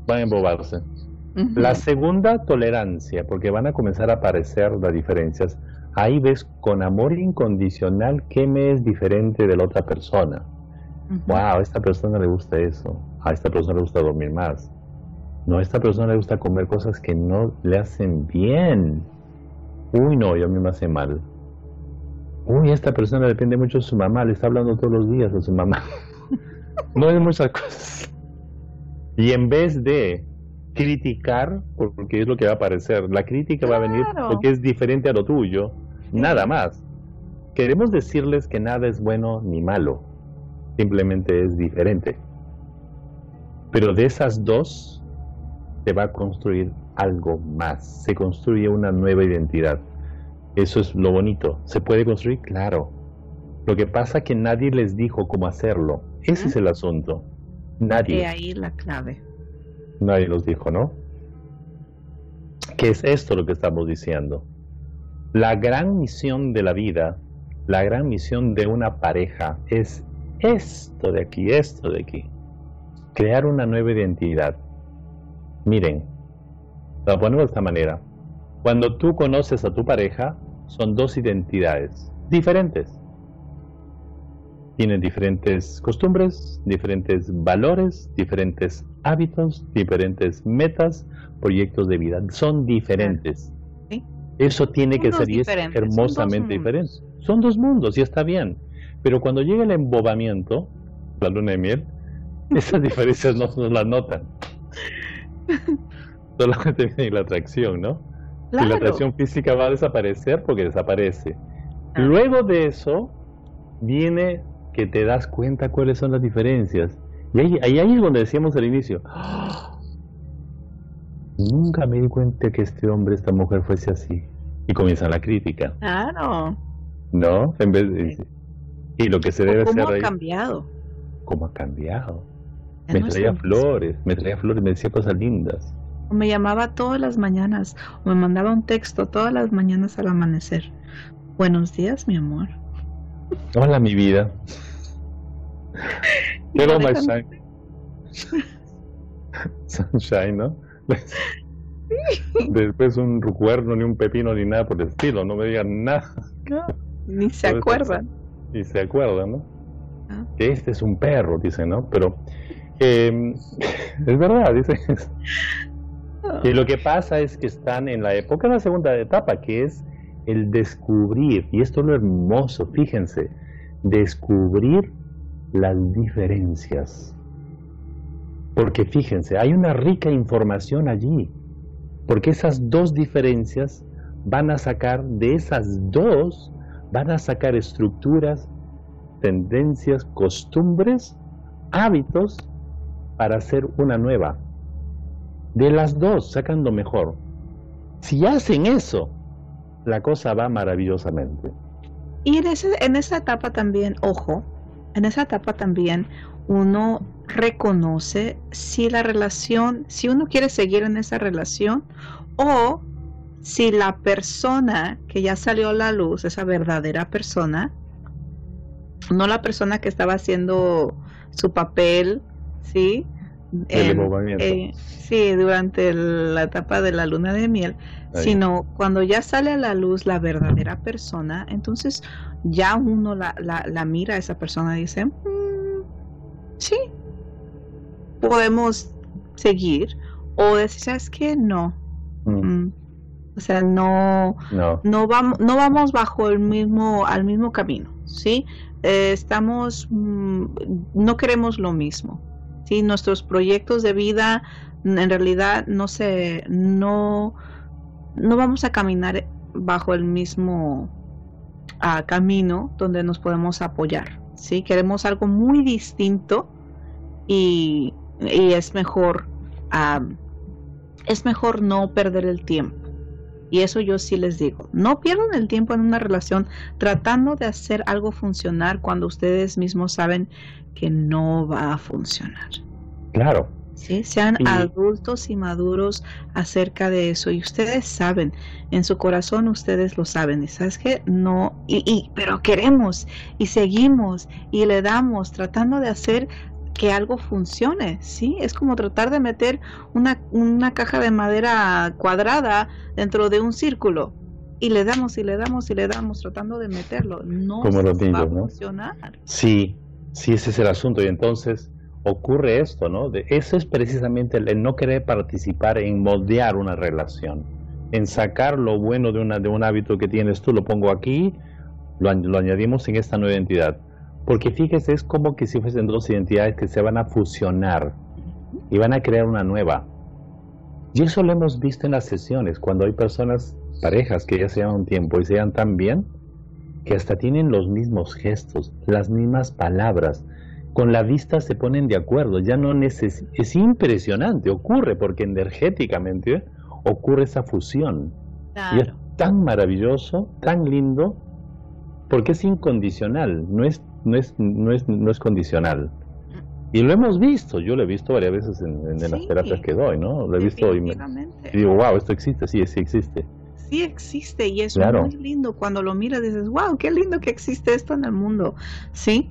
van a embobarse. La segunda, tolerancia, porque van a comenzar a aparecer las diferencias. Ahí ves con amor incondicional qué me es diferente de la otra persona. Wow, a esta persona le gusta eso. A esta persona le gusta dormir más. No, a esta persona le gusta comer cosas que no le hacen bien. Uy, no, yo a mí me hace mal. Uy, esta persona depende mucho de su mamá, le está hablando todos los días a su mamá. <laughs> no es muchas cosas. Y en vez de criticar, porque es lo que va a aparecer. La crítica va a venir porque es diferente a lo tuyo, nada más. Queremos decirles que nada es bueno ni malo, simplemente es diferente. Pero de esas dos se va a construir algo más, se construye una nueva identidad. Eso es lo bonito. ¿Se puede construir? Claro. Lo que pasa es que nadie les dijo cómo hacerlo. Ese es el asunto. Nadie. Y ahí la clave. Nadie los dijo, ¿no? ¿Qué es esto lo que estamos diciendo? La gran misión de la vida, la gran misión de una pareja es esto de aquí, esto de aquí. Crear una nueva identidad. Miren, lo ponemos de esta manera. Cuando tú conoces a tu pareja, son dos identidades diferentes. Tienen diferentes costumbres, diferentes valores, diferentes hábitos, diferentes metas, proyectos de vida. Son diferentes. Eso tiene que ser y es hermosamente diferente. Son dos mundos y está bien. Pero cuando llega el embobamiento, la luna de miel, <laughs> esas diferencias no se las notan. <laughs> Solamente viene la atracción, ¿no? Y la atracción física va a desaparecer porque desaparece. Luego de eso, viene que te das cuenta cuáles son las diferencias. Y ahí, ahí, es donde decíamos al inicio, nunca me di cuenta que este hombre, esta mujer fuese así. Y comienza la crítica. Claro. ¿No? En vez de, y lo que se debe hacer ¿Cómo ha cambiado? ¿Cómo ha cambiado? me traía flores, me traía flores, me decía cosas lindas. O me llamaba todas las mañanas, o me mandaba un texto todas las mañanas al amanecer. Buenos días, mi amor. Hola, mi vida. <laughs> My shine. <laughs> Sunshine, ¿no? Después un cuerno, ni un pepino, ni nada por el estilo. No me digan nada. ni se acuerdan. Ni se acuerdan, ¿no? Ah. Que este es un perro, dicen, ¿no? Pero em, <laughs> es verdad, dicen. Y lo que pasa es que están en la época de la segunda etapa, que es el descubrir, y esto es lo hermoso, fíjense, descubrir las diferencias. Porque fíjense, hay una rica información allí, porque esas dos diferencias van a sacar, de esas dos, van a sacar estructuras, tendencias, costumbres, hábitos para hacer una nueva. De las dos sacan lo mejor. Si hacen eso, la cosa va maravillosamente. Y en, ese, en esa etapa también, ojo, en esa etapa también uno reconoce si la relación, si uno quiere seguir en esa relación o si la persona que ya salió a la luz, esa verdadera persona, no la persona que estaba haciendo su papel, ¿sí? Eh, sí, durante la etapa de la luna de miel, sino cuando ya sale a la luz la verdadera persona, entonces ya uno la, la, mira a esa persona y dice, mm, sí, podemos seguir, o decir, ¿sabes qué? No. Mm. Mm. O sea, no, no. vamos, no vamos bajo el mismo, al mismo camino, ¿sí? Eh, estamos, no queremos lo mismo. ¿Sí? Nuestros proyectos de vida en realidad no se, no, no vamos a caminar bajo el mismo ah, camino donde nos podemos apoyar, ¿sí? Queremos algo muy distinto y, es mejor, es mejor no perder el tiempo. Y eso yo sí les digo, no pierdan el tiempo en una relación tratando de hacer algo funcionar cuando ustedes mismos saben que no va a funcionar. Claro. ¿Sí? Sean adultos y maduros acerca de eso. Y ustedes saben, en su corazón ustedes lo saben. Y sabes que no, y, y, pero queremos y seguimos y le damos tratando de hacer que algo funcione, ¿sí? Es como tratar de meter una, una caja de madera cuadrada dentro de un círculo y le damos y le damos y le damos tratando de meterlo. No como va a funcionar. Sí, Sí, ese es el asunto. Y entonces ocurre esto, ¿no? De, eso es precisamente el, no querer participar en moldear una relación, en sacar lo bueno de, una, de un hábito que tienes tú, lo pongo aquí, lo, lo añadimos en esta nueva identidad. Porque fíjese, es como que si fuesen dos identidades que se van a fusionar y van a crear una nueva. Y eso lo hemos visto en las sesiones, cuando hay personas, parejas que ya se llevan un tiempo y se llevan tan bien, que hasta tienen los mismos gestos, las mismas palabras, con la vista se ponen de acuerdo, ya no neces es impresionante, ocurre porque energéticamente ocurre esa fusión. Y es tan maravilloso, tan lindo, porque es incondicional, no es, no es, no es, no es condicional. Y lo hemos visto, yo lo he visto varias veces en, las terapias que doy, ¿no? Lo he visto y, y digo, wow, esto existe, sí, sí existe existe y es muy lindo cuando lo miras dices, wow, qué lindo que existe esto en el mundo, ¿sí?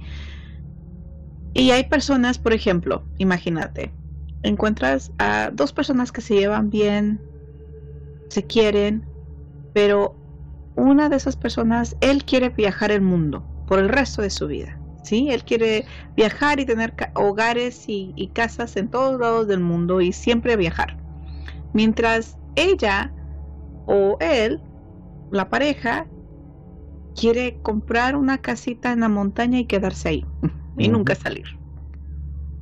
Y hay personas, por ejemplo, imagínate, encuentras a dos personas que se llevan bien, se quieren, pero una de esas personas, él quiere viajar el mundo por el resto de su vida. ¿sí? Él quiere viajar y tener hogares y, y, casas en todos lados del mundo y siempre viajar. Mientras ella o él, la pareja, quiere comprar una casita en la montaña y quedarse ahí y nunca salir.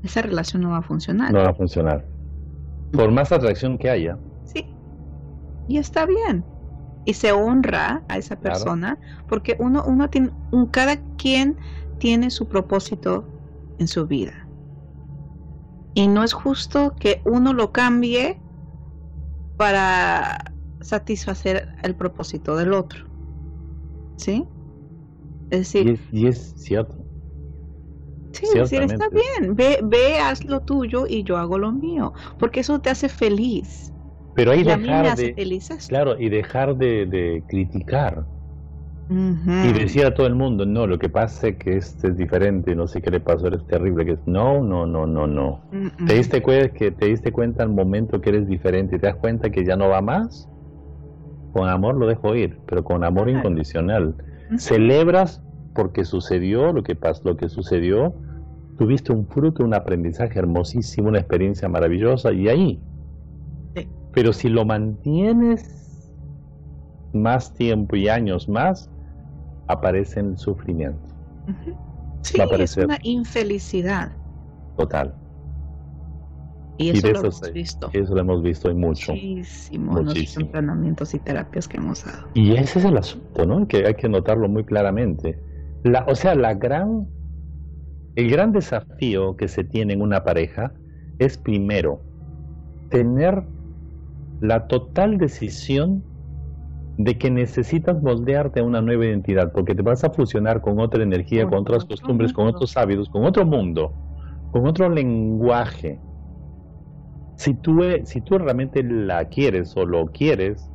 Esa relación no va a funcionar. No va a funcionar. Por más atracción que haya. Sí. Y está bien. Y se honra a esa persona porque uno, uno tiene, un, cada quien tiene su propósito en su vida. Y no es justo que uno lo cambie para satisfacer el propósito del otro. ¿Sí? Es decir, y es, cierto. Sí, decir, está bien, ve, ve, haz lo tuyo y yo hago lo mío, porque eso te hace feliz. Pero hay dejar de, claro, y dejar de criticar y decía a todo el mundo, no, lo que pasa es que este es diferente, no sé qué le pasó, es terrible, que es, no, no, no, no, no. ¿Te diste cuenta que te diste cuenta al momento que eres diferente y te das cuenta que ya no va más? Con amor lo dejo ir, pero con amor incondicional. Celebras porque sucedió lo que pasó, lo que sucedió, tuviste un fruto, un aprendizaje hermosísimo, una experiencia maravillosa y ahí Pero si lo mantienes más tiempo y años más, aparece el sufrimiento. Sí, es una infelicidad. Total. Y eso, lo hemos visto. Eso lo hemos visto en mucho. Muchísimo, en los entrenamientos y terapias que hemos dado. Y ese es el asunto, ¿no? Que hay que notarlo muy claramente. La, o sea, la gran, el gran desafío que se tiene en una pareja es primero tener la total decisión de que necesitas moldearte a una nueva identidad, porque te vas a fusionar con otra energía, con otras costumbres, con otros hábitos, con otro mundo, con otro lenguaje. Si tú, e, si tú realmente la quieres o lo quieres,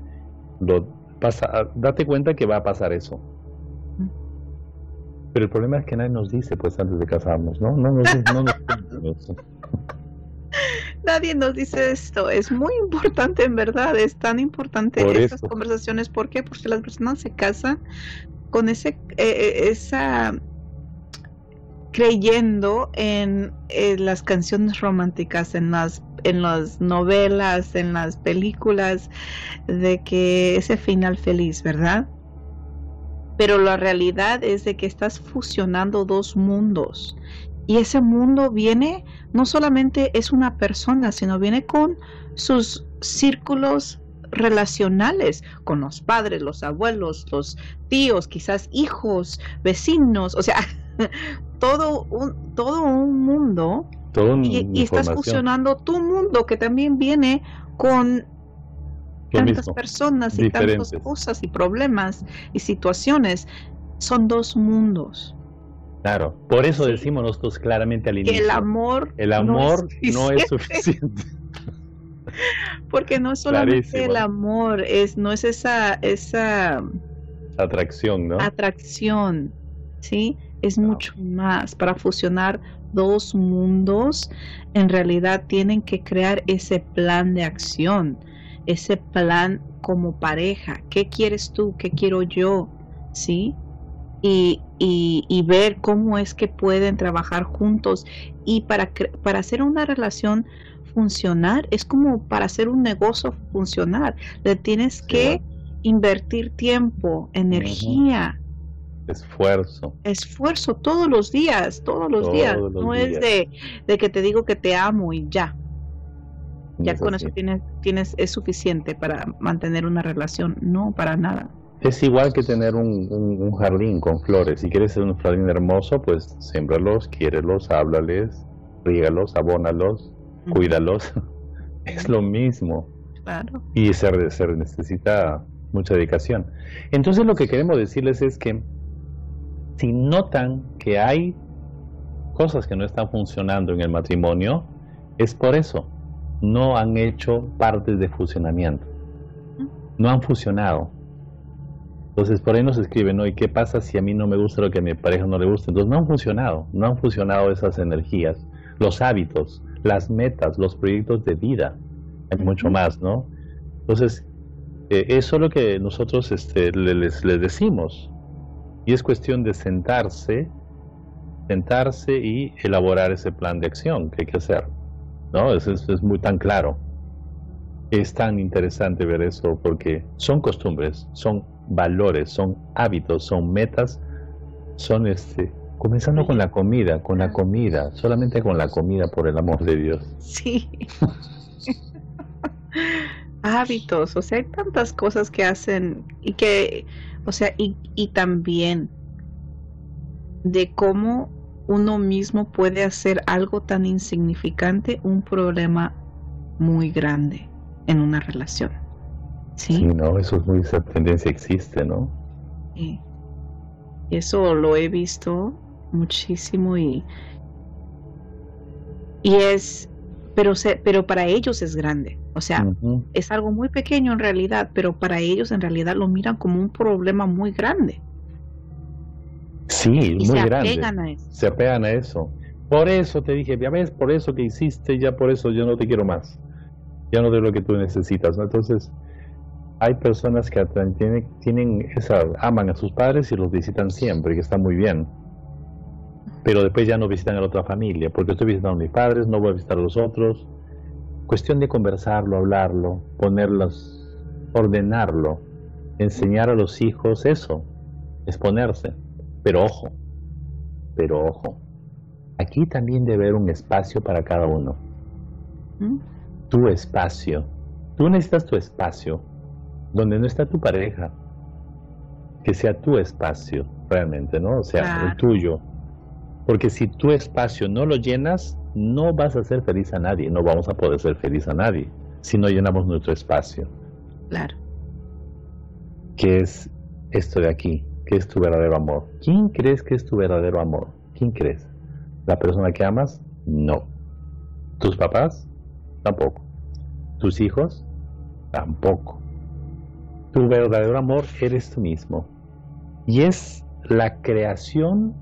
lo pasa, date cuenta que va a pasar eso. Pero el problema es que nadie nos dice, pues, antes de casarnos, ¿no? No, no, no, no Nadie nos dice esto. Es muy <laughs> importante, en verdad. Es tan importante estas conversaciones. ¿Por qué? Porque las personas se casan con ese, eh, eh, esa creyendo en, las canciones románticas, en las, en las novelas, en las películas, de que ese final feliz, ¿verdad? Pero la realidad es de que estás fusionando dos mundos y ese mundo viene, no solamente es una persona, sino viene con sus círculos relacionales, con los padres, los abuelos, los tíos, quizás hijos, vecinos, o sea, <laughs> todo un, todo un mundo. y, estás fusionando tu mundo que también viene con tantas personas y tantas cosas y problemas y situaciones. Son dos mundos. Claro, por eso decimos nosotros claramente al inicio. El amor, el amor no es, suficiente. <laughs> Porque no es solamente el amor, es no es esa esa atracción, ¿no? Atracción, ¿sí? Es mucho más para fusionar dos mundos, en realidad tienen que crear ese plan de acción, ese plan como pareja. ¿Qué quieres tú? ¿Qué quiero yo? ¿Sí? Y, ver cómo es que pueden trabajar juntos. Y para, para hacer una relación funcionar, es como para hacer un negocio funcionar. Le tienes que invertir tiempo, energía. Esfuerzo. Esfuerzo todos los días, todos los días. no es de, de, que te digo que te amo y ya. Ya con eso tienes, tienes, es suficiente para mantener una relación. No, para nada. Es igual que tener un, jardín con flores. Si quieres un jardín hermoso, pues siembralos, quiérelos, háblales, rígalos, abónalos, cuídalos. <laughs> es lo mismo. Claro. Y se, se necesita mucha dedicación. Entonces lo que queremos decirles es que si notan que hay cosas que no están funcionando en el matrimonio, es por eso. No han hecho partes de fusionamiento. No han fusionado. Entonces por ahí nos escriben, ¿no? ¿Y qué pasa si a mí no me gusta lo que a mi pareja no le gusta? Entonces no han funcionado, no han funcionado esas energías, los hábitos, las metas, los proyectos de vida, hay mucho más, ¿no? Entonces, eh, eso es lo que nosotros este, les, les decimos. Y es cuestión de sentarse, sentarse y elaborar ese plan de acción que hay que hacer. ¿no? Es, es muy tan claro. Es tan interesante ver eso porque son costumbres, son valores, son hábitos, son metas, son este, comenzando con la comida, con la comida, solamente con la comida por el amor de Dios. Sí. <laughs> hábitos, o sea, hay tantas cosas que hacen y que, o sea, y, y también de cómo uno mismo puede hacer algo tan insignificante un problema muy grande en una relación. Sí, no, eso es muy, esa tendencia existe, ¿no? Sí. Eso lo he visto muchísimo y, y es, pero, se, pero para ellos es grande. O sea, es algo muy pequeño en realidad, pero para ellos en realidad lo miran como un problema muy grande. Sí, muy se Apegan a eso. Se apegan a eso. Por eso te dije, ya ves, por eso que hiciste, ya por eso yo no te quiero más. Ya no de lo que tú necesitas, ¿no? Entonces, hay personas que tienen, tienen esa, aman a sus padres y los visitan siempre, que está muy bien. Pero después ya no visitan a la otra familia, porque estoy visitando a mis padres, no voy a visitar a los otros. Cuestión de conversarlo, hablarlo, ponerlos, ordenarlo, enseñar a los hijos eso, exponerse. Pero ojo, pero ojo, aquí también debe haber un espacio para cada uno. ¿Mm? Tu espacio. Tú necesitas tu espacio donde no está tu pareja. Que sea tu espacio realmente, ¿no? O sea, el tuyo. Porque si tu espacio no lo llenas, no vas a ser feliz a nadie. No vamos a poder ser feliz a nadie si no llenamos nuestro espacio. Claro. ¿Qué es esto de aquí? ¿Qué es tu verdadero amor? ¿Quién crees que es tu verdadero amor? ¿Quién crees? ¿La persona que amas? No. ¿Tus papás? Tampoco. ¿Tus hijos? Tampoco. Tu verdadero amor eres tú mismo. Y es la creación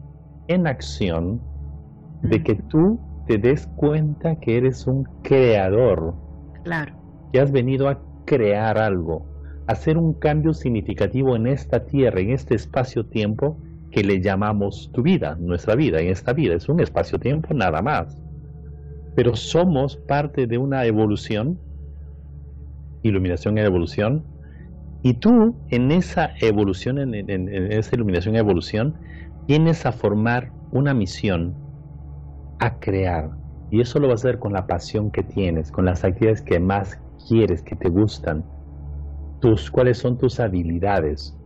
en acción de que tú te des cuenta que eres un creador. Claro. Que has venido a crear algo hacer un cambio significativo en esta tierra, en este espacio-tiempo que le llamamos tu vida, nuestra vida, en esta vida. Es un espacio-tiempo nada más. Pero somos parte de una evolución, iluminación y evolución, y tú en esa evolución, en, esa iluminación y evolución, tienes a formar una misión, a crear. Y eso lo vas a hacer con la pasión que tienes, con las actividades que más quieres, que te gustan, cuáles son tus habilidades.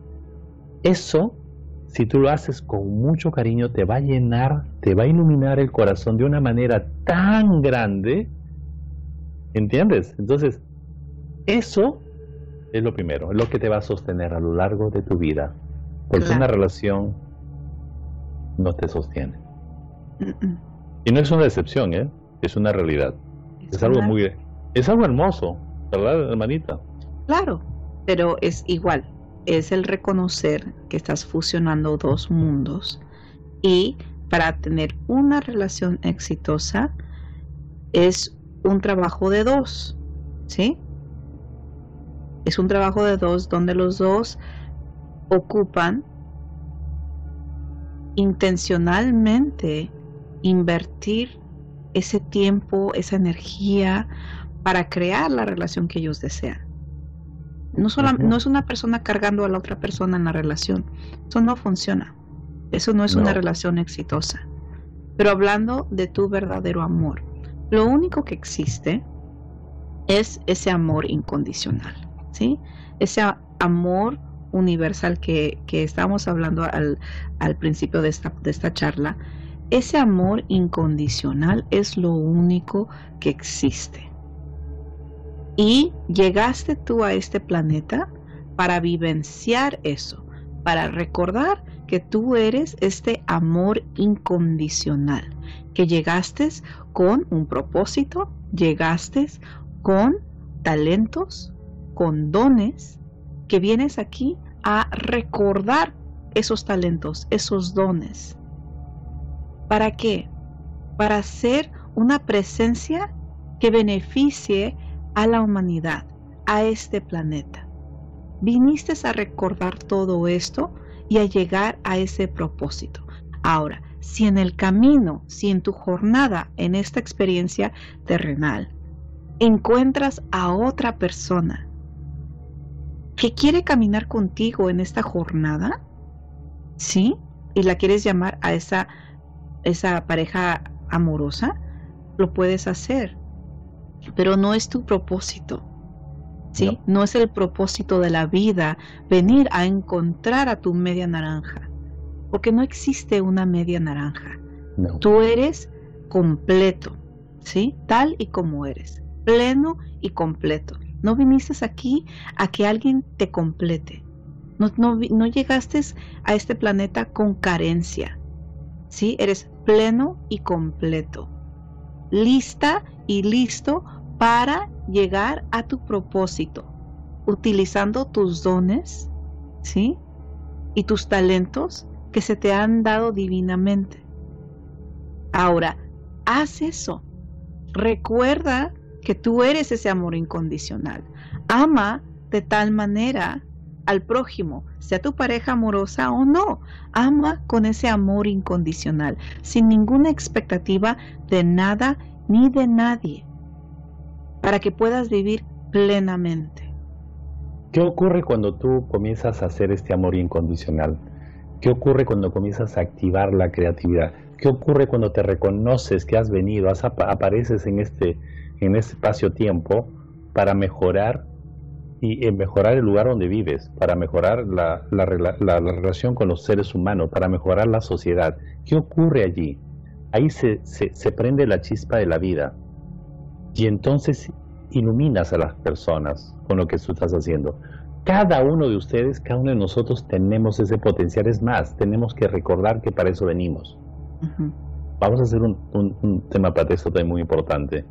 Eso, si tú lo haces con mucho cariño, te va a llenar, te va a iluminar el corazón de una manera tan grande. ¿Entiendes? Entonces, eso es lo primero, es lo que te va a sostener a lo largo de tu vida. Porque una relación no te sostiene. Y no es una decepción, ¿eh? Es una realidad. Es, algo muy... Es algo hermoso, ¿verdad, hermanita? Claro, pero es igual, es el reconocer que estás fusionando dos mundos y para tener una relación exitosa es un trabajo de dos, ¿sí? Es un trabajo de dos donde los dos ocupan intencionalmente invertir ese tiempo, esa energía para crear la relación que ellos desean. No, no es una persona cargando a la otra persona en la relación. Eso no funciona. Eso no es una relación exitosa. Pero hablando de tu verdadero amor, lo único que existe es ese amor incondicional, ¿sí? Ese amor universal que, que estamos hablando al, al principio de esta, de esta charla, ese amor incondicional es lo único que existe. Y llegaste tú a este planeta para vivenciar eso, para recordar que tú eres este amor incondicional, que llegaste con un propósito, llegaste con talentos, con dones, que vienes aquí a recordar esos talentos, esos dones. ¿Para qué? Para ser una presencia que beneficie a la humanidad, a este planeta. Viniste a recordar todo esto y a llegar a ese propósito. Ahora, si en el camino, si en tu jornada, en esta experiencia terrenal, encuentras a otra persona que quiere caminar contigo en esta jornada, ¿sí? Y la quieres llamar a esa, esa pareja amorosa, lo puedes hacer pero no es tu propósito. ¿Sí? No. es el propósito de la vida venir a encontrar a tu media naranja, porque no existe una media naranja. Tú eres completo, ¿sí? Tal y como eres, pleno y completo. No viniste aquí a que alguien te complete. No, no, no llegaste a este planeta con carencia. ¿Sí? Eres pleno y completo. Lista y listo para llegar a tu propósito, utilizando tus dones, ¿sí? Y tus talentos que se te han dado divinamente. Ahora, haz eso. Recuerda que tú eres ese amor incondicional. Ama de tal manera al prójimo, sea tu pareja amorosa o no. Ama con ese amor incondicional, sin ninguna expectativa de nada ni de nadie para que puedas vivir plenamente. ¿Qué ocurre cuando tú comienzas a hacer este amor incondicional? ¿Qué ocurre cuando comienzas a activar la creatividad? ¿Qué ocurre cuando te reconoces que has venido, apareces en este, en este espacio-tiempo para mejorar y eh, mejorar el lugar donde vives, para mejorar la, relación con los seres humanos, para mejorar la sociedad? ¿Qué ocurre allí? Ahí se, se prende la chispa de la vida y entonces iluminas a las personas con lo que tú estás haciendo. Cada uno de ustedes, cada uno de nosotros tenemos ese potencial. Es más, tenemos que recordar que para eso venimos. Vamos a hacer un, tema para esto también muy importante.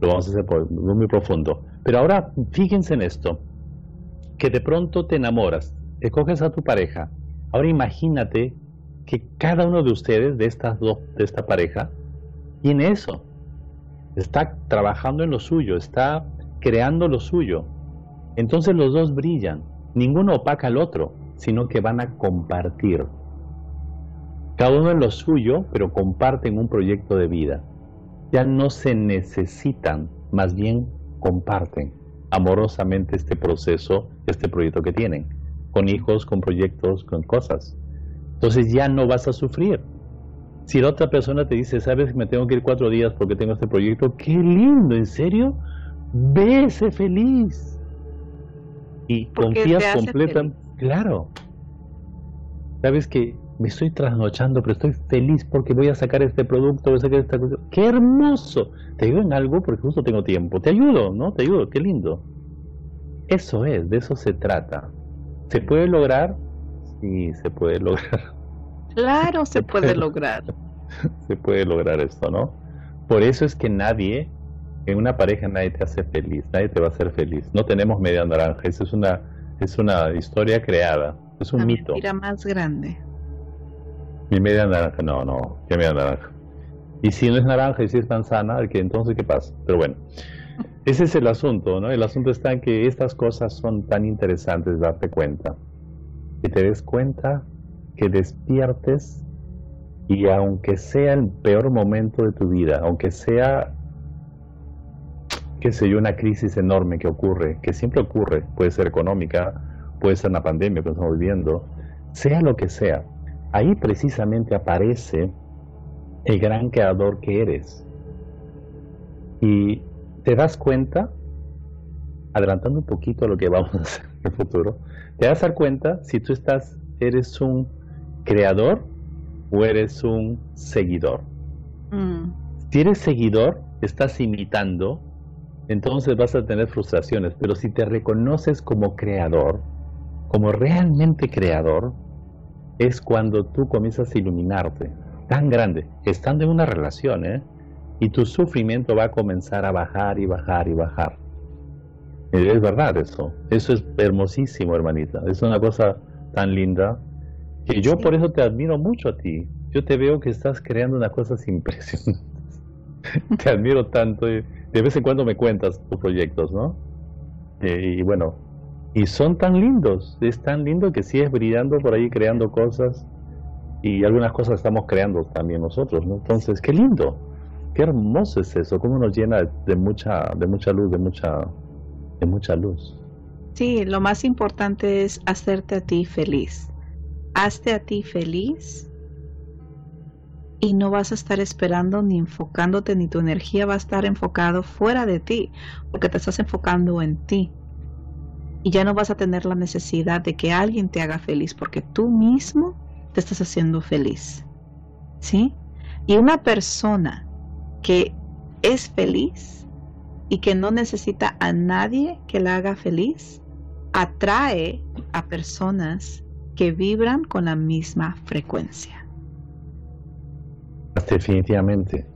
Lo vamos a hacer muy, profundo. Pero ahora, fíjense en esto. Que de pronto te enamoras, escoges a tu pareja. Ahora imagínate que cada uno de ustedes, de estas dos, de esta pareja, tiene eso. Está trabajando en lo suyo, está creando lo suyo. Entonces los dos brillan. Ninguno opaca al otro, sino que van a compartir. Cada uno en lo suyo, pero comparten un proyecto de vida. Ya no se necesitan, más bien comparten amorosamente este proceso, este proyecto que tienen, con hijos, con proyectos, con cosas. Entonces ya no vas a sufrir. Si la otra persona te dice, sabes, me tengo que ir cuatro días porque tengo este proyecto, qué lindo, ¿en serio? Vese feliz. Y confías completamente. Claro. Sabes que me estoy trasnochando, pero estoy feliz porque voy a sacar este producto, voy a sacar esta cosa. ¡Qué hermoso! Te ayudo en algo porque justo tengo tiempo. Te ayudo, ¿no? Te ayudo, qué lindo. Eso es, de eso se trata. ¿Se puede lograr? Sí, se puede lograr. Claro, <laughs> se, puede, lograr. <laughs> Se puede lograr esto, ¿no? Por eso es que nadie, en una pareja nadie te hace feliz, nadie te va a hacer feliz. No tenemos media naranja, eso es una, es una historia creada, es un mito. Mira más grande. Mi media naranja, no, no, ¿qué media naranja? Y si no es naranja y si es manzana, entonces ¿qué pasa? Pero bueno, ese es el asunto, ¿no? El asunto está en que estas cosas son tan interesantes darte cuenta. Que te des cuenta, que despiertes y aunque sea el peor momento de tu vida, aunque sea, qué sé yo, una crisis enorme que ocurre, que siempre ocurre, puede ser económica, puede ser una pandemia que estamos viviendo, sea lo que sea, ahí precisamente aparece el gran creador que eres. Y te das cuenta, adelantando un poquito lo que vamos a hacer en el futuro, te das cuenta si tú estás, eres un creador o eres un seguidor. Mm. Si eres seguidor, estás imitando, entonces vas a tener frustraciones, pero si te reconoces como creador, como realmente creador, es cuando tú comienzas a iluminarte tan grande, estando en una relación, ¿eh? y tu sufrimiento va a comenzar a bajar y bajar y bajar. Es verdad eso, eso es hermosísimo, hermanita, es una cosa tan linda que yo por eso te admiro mucho a ti. Yo te veo que estás creando unas cosas impresionantes. <laughs> te admiro tanto y de vez en cuando me cuentas tus proyectos, ¿no? Eh, y bueno, y son tan lindos, es tan lindo que sigues brillando por ahí creando cosas y algunas cosas estamos creando también nosotros, ¿no? Entonces, qué lindo, qué hermoso es eso, cómo nos llena de mucha, de mucha luz, de mucha, de mucha luz. Sí, lo más importante es hacerte a ti feliz. Hazte a ti feliz y no vas a estar esperando ni enfocándote, ni tu energía va a estar enfocado fuera de ti, porque te estás enfocando en ti y ya no vas a tener la necesidad de que alguien te haga feliz porque tú mismo te estás haciendo feliz. ¿Sí? Y una persona que es feliz y que no necesita a nadie que la haga feliz, atrae a personas que vibran con la misma frecuencia. Definitivamente.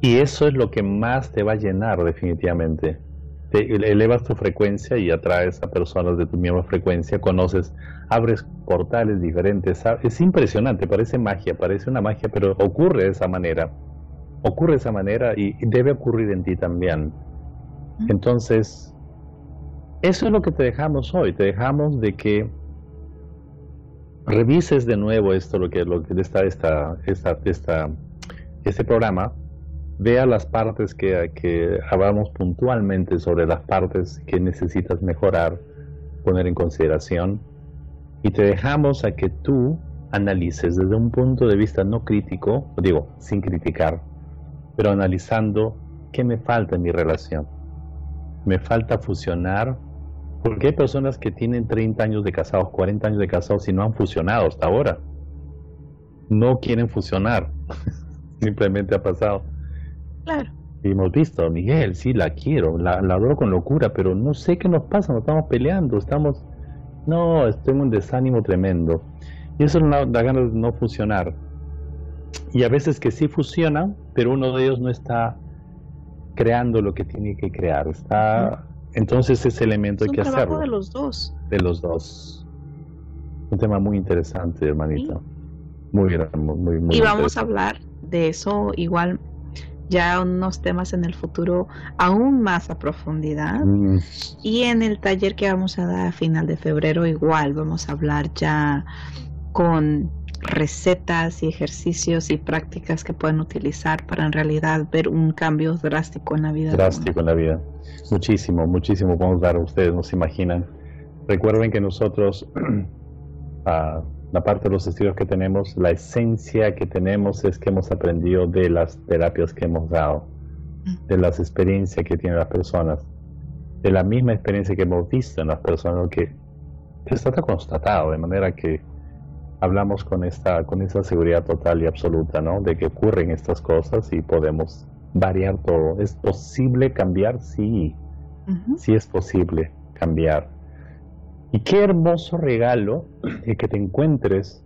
Y eso es lo que más te va a llenar definitivamente elevas tu frecuencia y atraes a personas de tu misma frecuencia, conoces, abres portales diferentes. Es impresionante, parece magia, parece una magia, pero ocurre de esa manera. Ocurre de esa manera y debe ocurrir en ti también. Entonces, eso es lo que te dejamos hoy. Te dejamos de que revises de nuevo esto, lo que, lo que está esta, esta, esta, este programa, vea las partes que, que hablamos puntualmente sobre las partes que necesitas mejorar, poner en consideración, y te dejamos a que tú analices desde un punto de vista no crítico, digo, sin criticar, pero analizando qué me falta en mi relación. Me falta fusionar, porque hay personas que tienen 30 años de casados, 40 años de casados y no han fusionado hasta ahora. No quieren fusionar, <laughs> simplemente ha pasado. Claro. Y hemos visto, Miguel, sí, la quiero, la, la adoro con locura, pero no sé qué nos pasa, nos estamos peleando, estamos... No, estoy en un desánimo tremendo. Y eso da ganas de no funcionar. Y a veces que sí funciona, pero uno de ellos no está creando lo que tiene que crear. Está, entonces ese elemento hay que hacerlo. de los dos. De los dos. Un tema muy interesante, hermanita. Muy, muy, muy, Y vamos a hablar de eso igual ya unos temas en el futuro aún más a profundidad. Mm. Y en el taller que vamos a dar a final de febrero igual vamos a hablar ya con recetas y ejercicios y prácticas que pueden utilizar para en realidad ver un cambio drástico en la vida. Drástico en la vida. Muchísimo, muchísimo podemos dar a ustedes, no se imaginan. Recuerden que nosotros, <clears throat> ah, la parte de los estudios que tenemos, la esencia que tenemos es que hemos aprendido de las terapias que hemos dado, mm. de las experiencias que tienen las personas, de la misma experiencia que hemos visto en las personas, que está constatado, de manera que hablamos con esta, con esa seguridad total y absoluta, ¿no? De que ocurren estas cosas y podemos variar todo. ¿Es posible cambiar? Sí, sí es posible cambiar. Y qué hermoso regalo el que te encuentres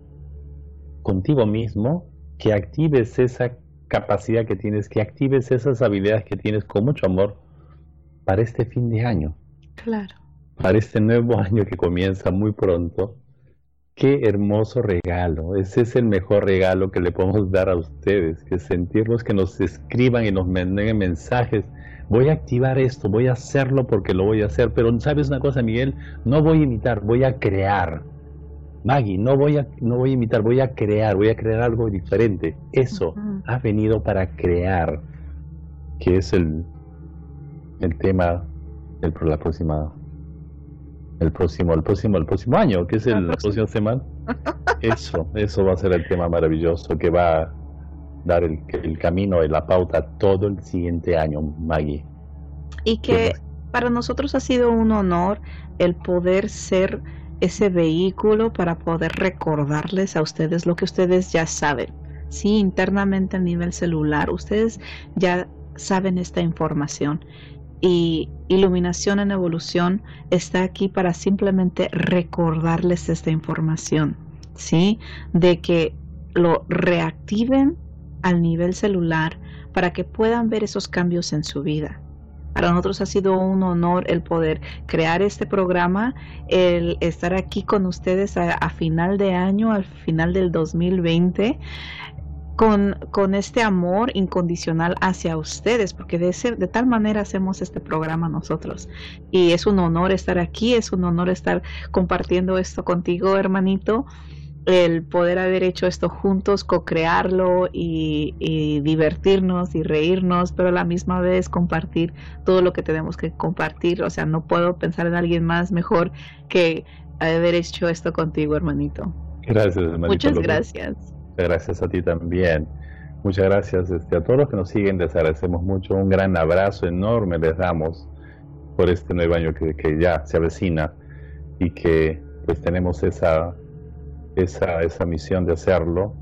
contigo mismo, que actives esa capacidad que tienes, que actives esas habilidades que tienes con mucho amor para este fin de año. Claro. Para este nuevo <laughs> año que comienza muy pronto Qué hermoso regalo. Ese es el mejor regalo que le podemos dar a ustedes, que sentirlos que nos escriban y nos manden mensajes. Voy a activar esto, voy a hacerlo porque lo voy a hacer. Pero sabes una cosa, Miguel, no voy a imitar, voy a crear. Maggie, no voy a, no voy a imitar, voy a crear, voy a crear algo diferente. Eso ha venido para crear, que es el, el tema de la próxima el próximo, el próximo, el próximo año, que es el, la próxima semana. Eso, eso va a ser el tema maravilloso que va a dar el, el camino y la pauta todo el siguiente año, Maggie. Y que para nosotros ha sido un honor el poder ser ese vehículo para poder recordarles a ustedes lo que ustedes ya saben. Sí, internamente a nivel celular, ustedes ya saben esta información y Iluminación en Evolución está aquí para simplemente recordarles esta información, ¿sí? De que lo reactiven al nivel celular para que puedan ver esos cambios en su vida. Para nosotros ha sido un honor el poder crear este programa, el estar aquí con ustedes a, final de año, al final del 2020 con, este amor incondicional hacia ustedes, porque de, ese, de tal manera hacemos este programa nosotros. Y es un honor estar aquí, es un honor estar compartiendo esto contigo, hermanito el poder haber hecho esto juntos, co-crearlo y, y, divertirnos y reírnos, pero a la misma vez compartir todo lo que tenemos que compartir. O sea, no puedo pensar en alguien más mejor que haber hecho esto contigo, hermanito. Gracias, hermanito. Muchas gracias gracias a ti también. Muchas gracias este, a todos los que nos siguen, les agradecemos mucho. Un gran abrazo enorme les damos por este nuevo año que, ya se avecina y que pues tenemos esa, esa, esa misión de hacerlo,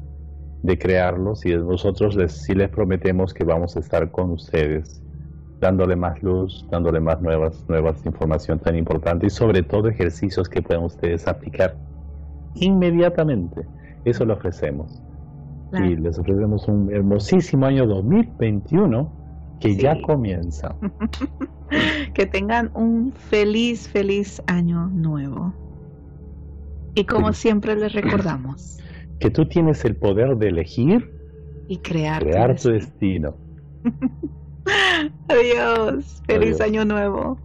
de crearlos y nosotros les, sí les prometemos que vamos a estar con ustedes dándole más luz, dándole más nuevas, nuevas información tan importante y sobre todo ejercicios que puedan ustedes aplicar inmediatamente. Eso lo ofrecemos. Y les ofrecemos un hermosísimo año 2021 que ya comienza. <laughs> que tengan un feliz, feliz año nuevo. Y como siempre les recordamos. Que tú tienes el poder de elegir y crear, crear tu destino. <laughs> Adiós. Feliz año nuevo.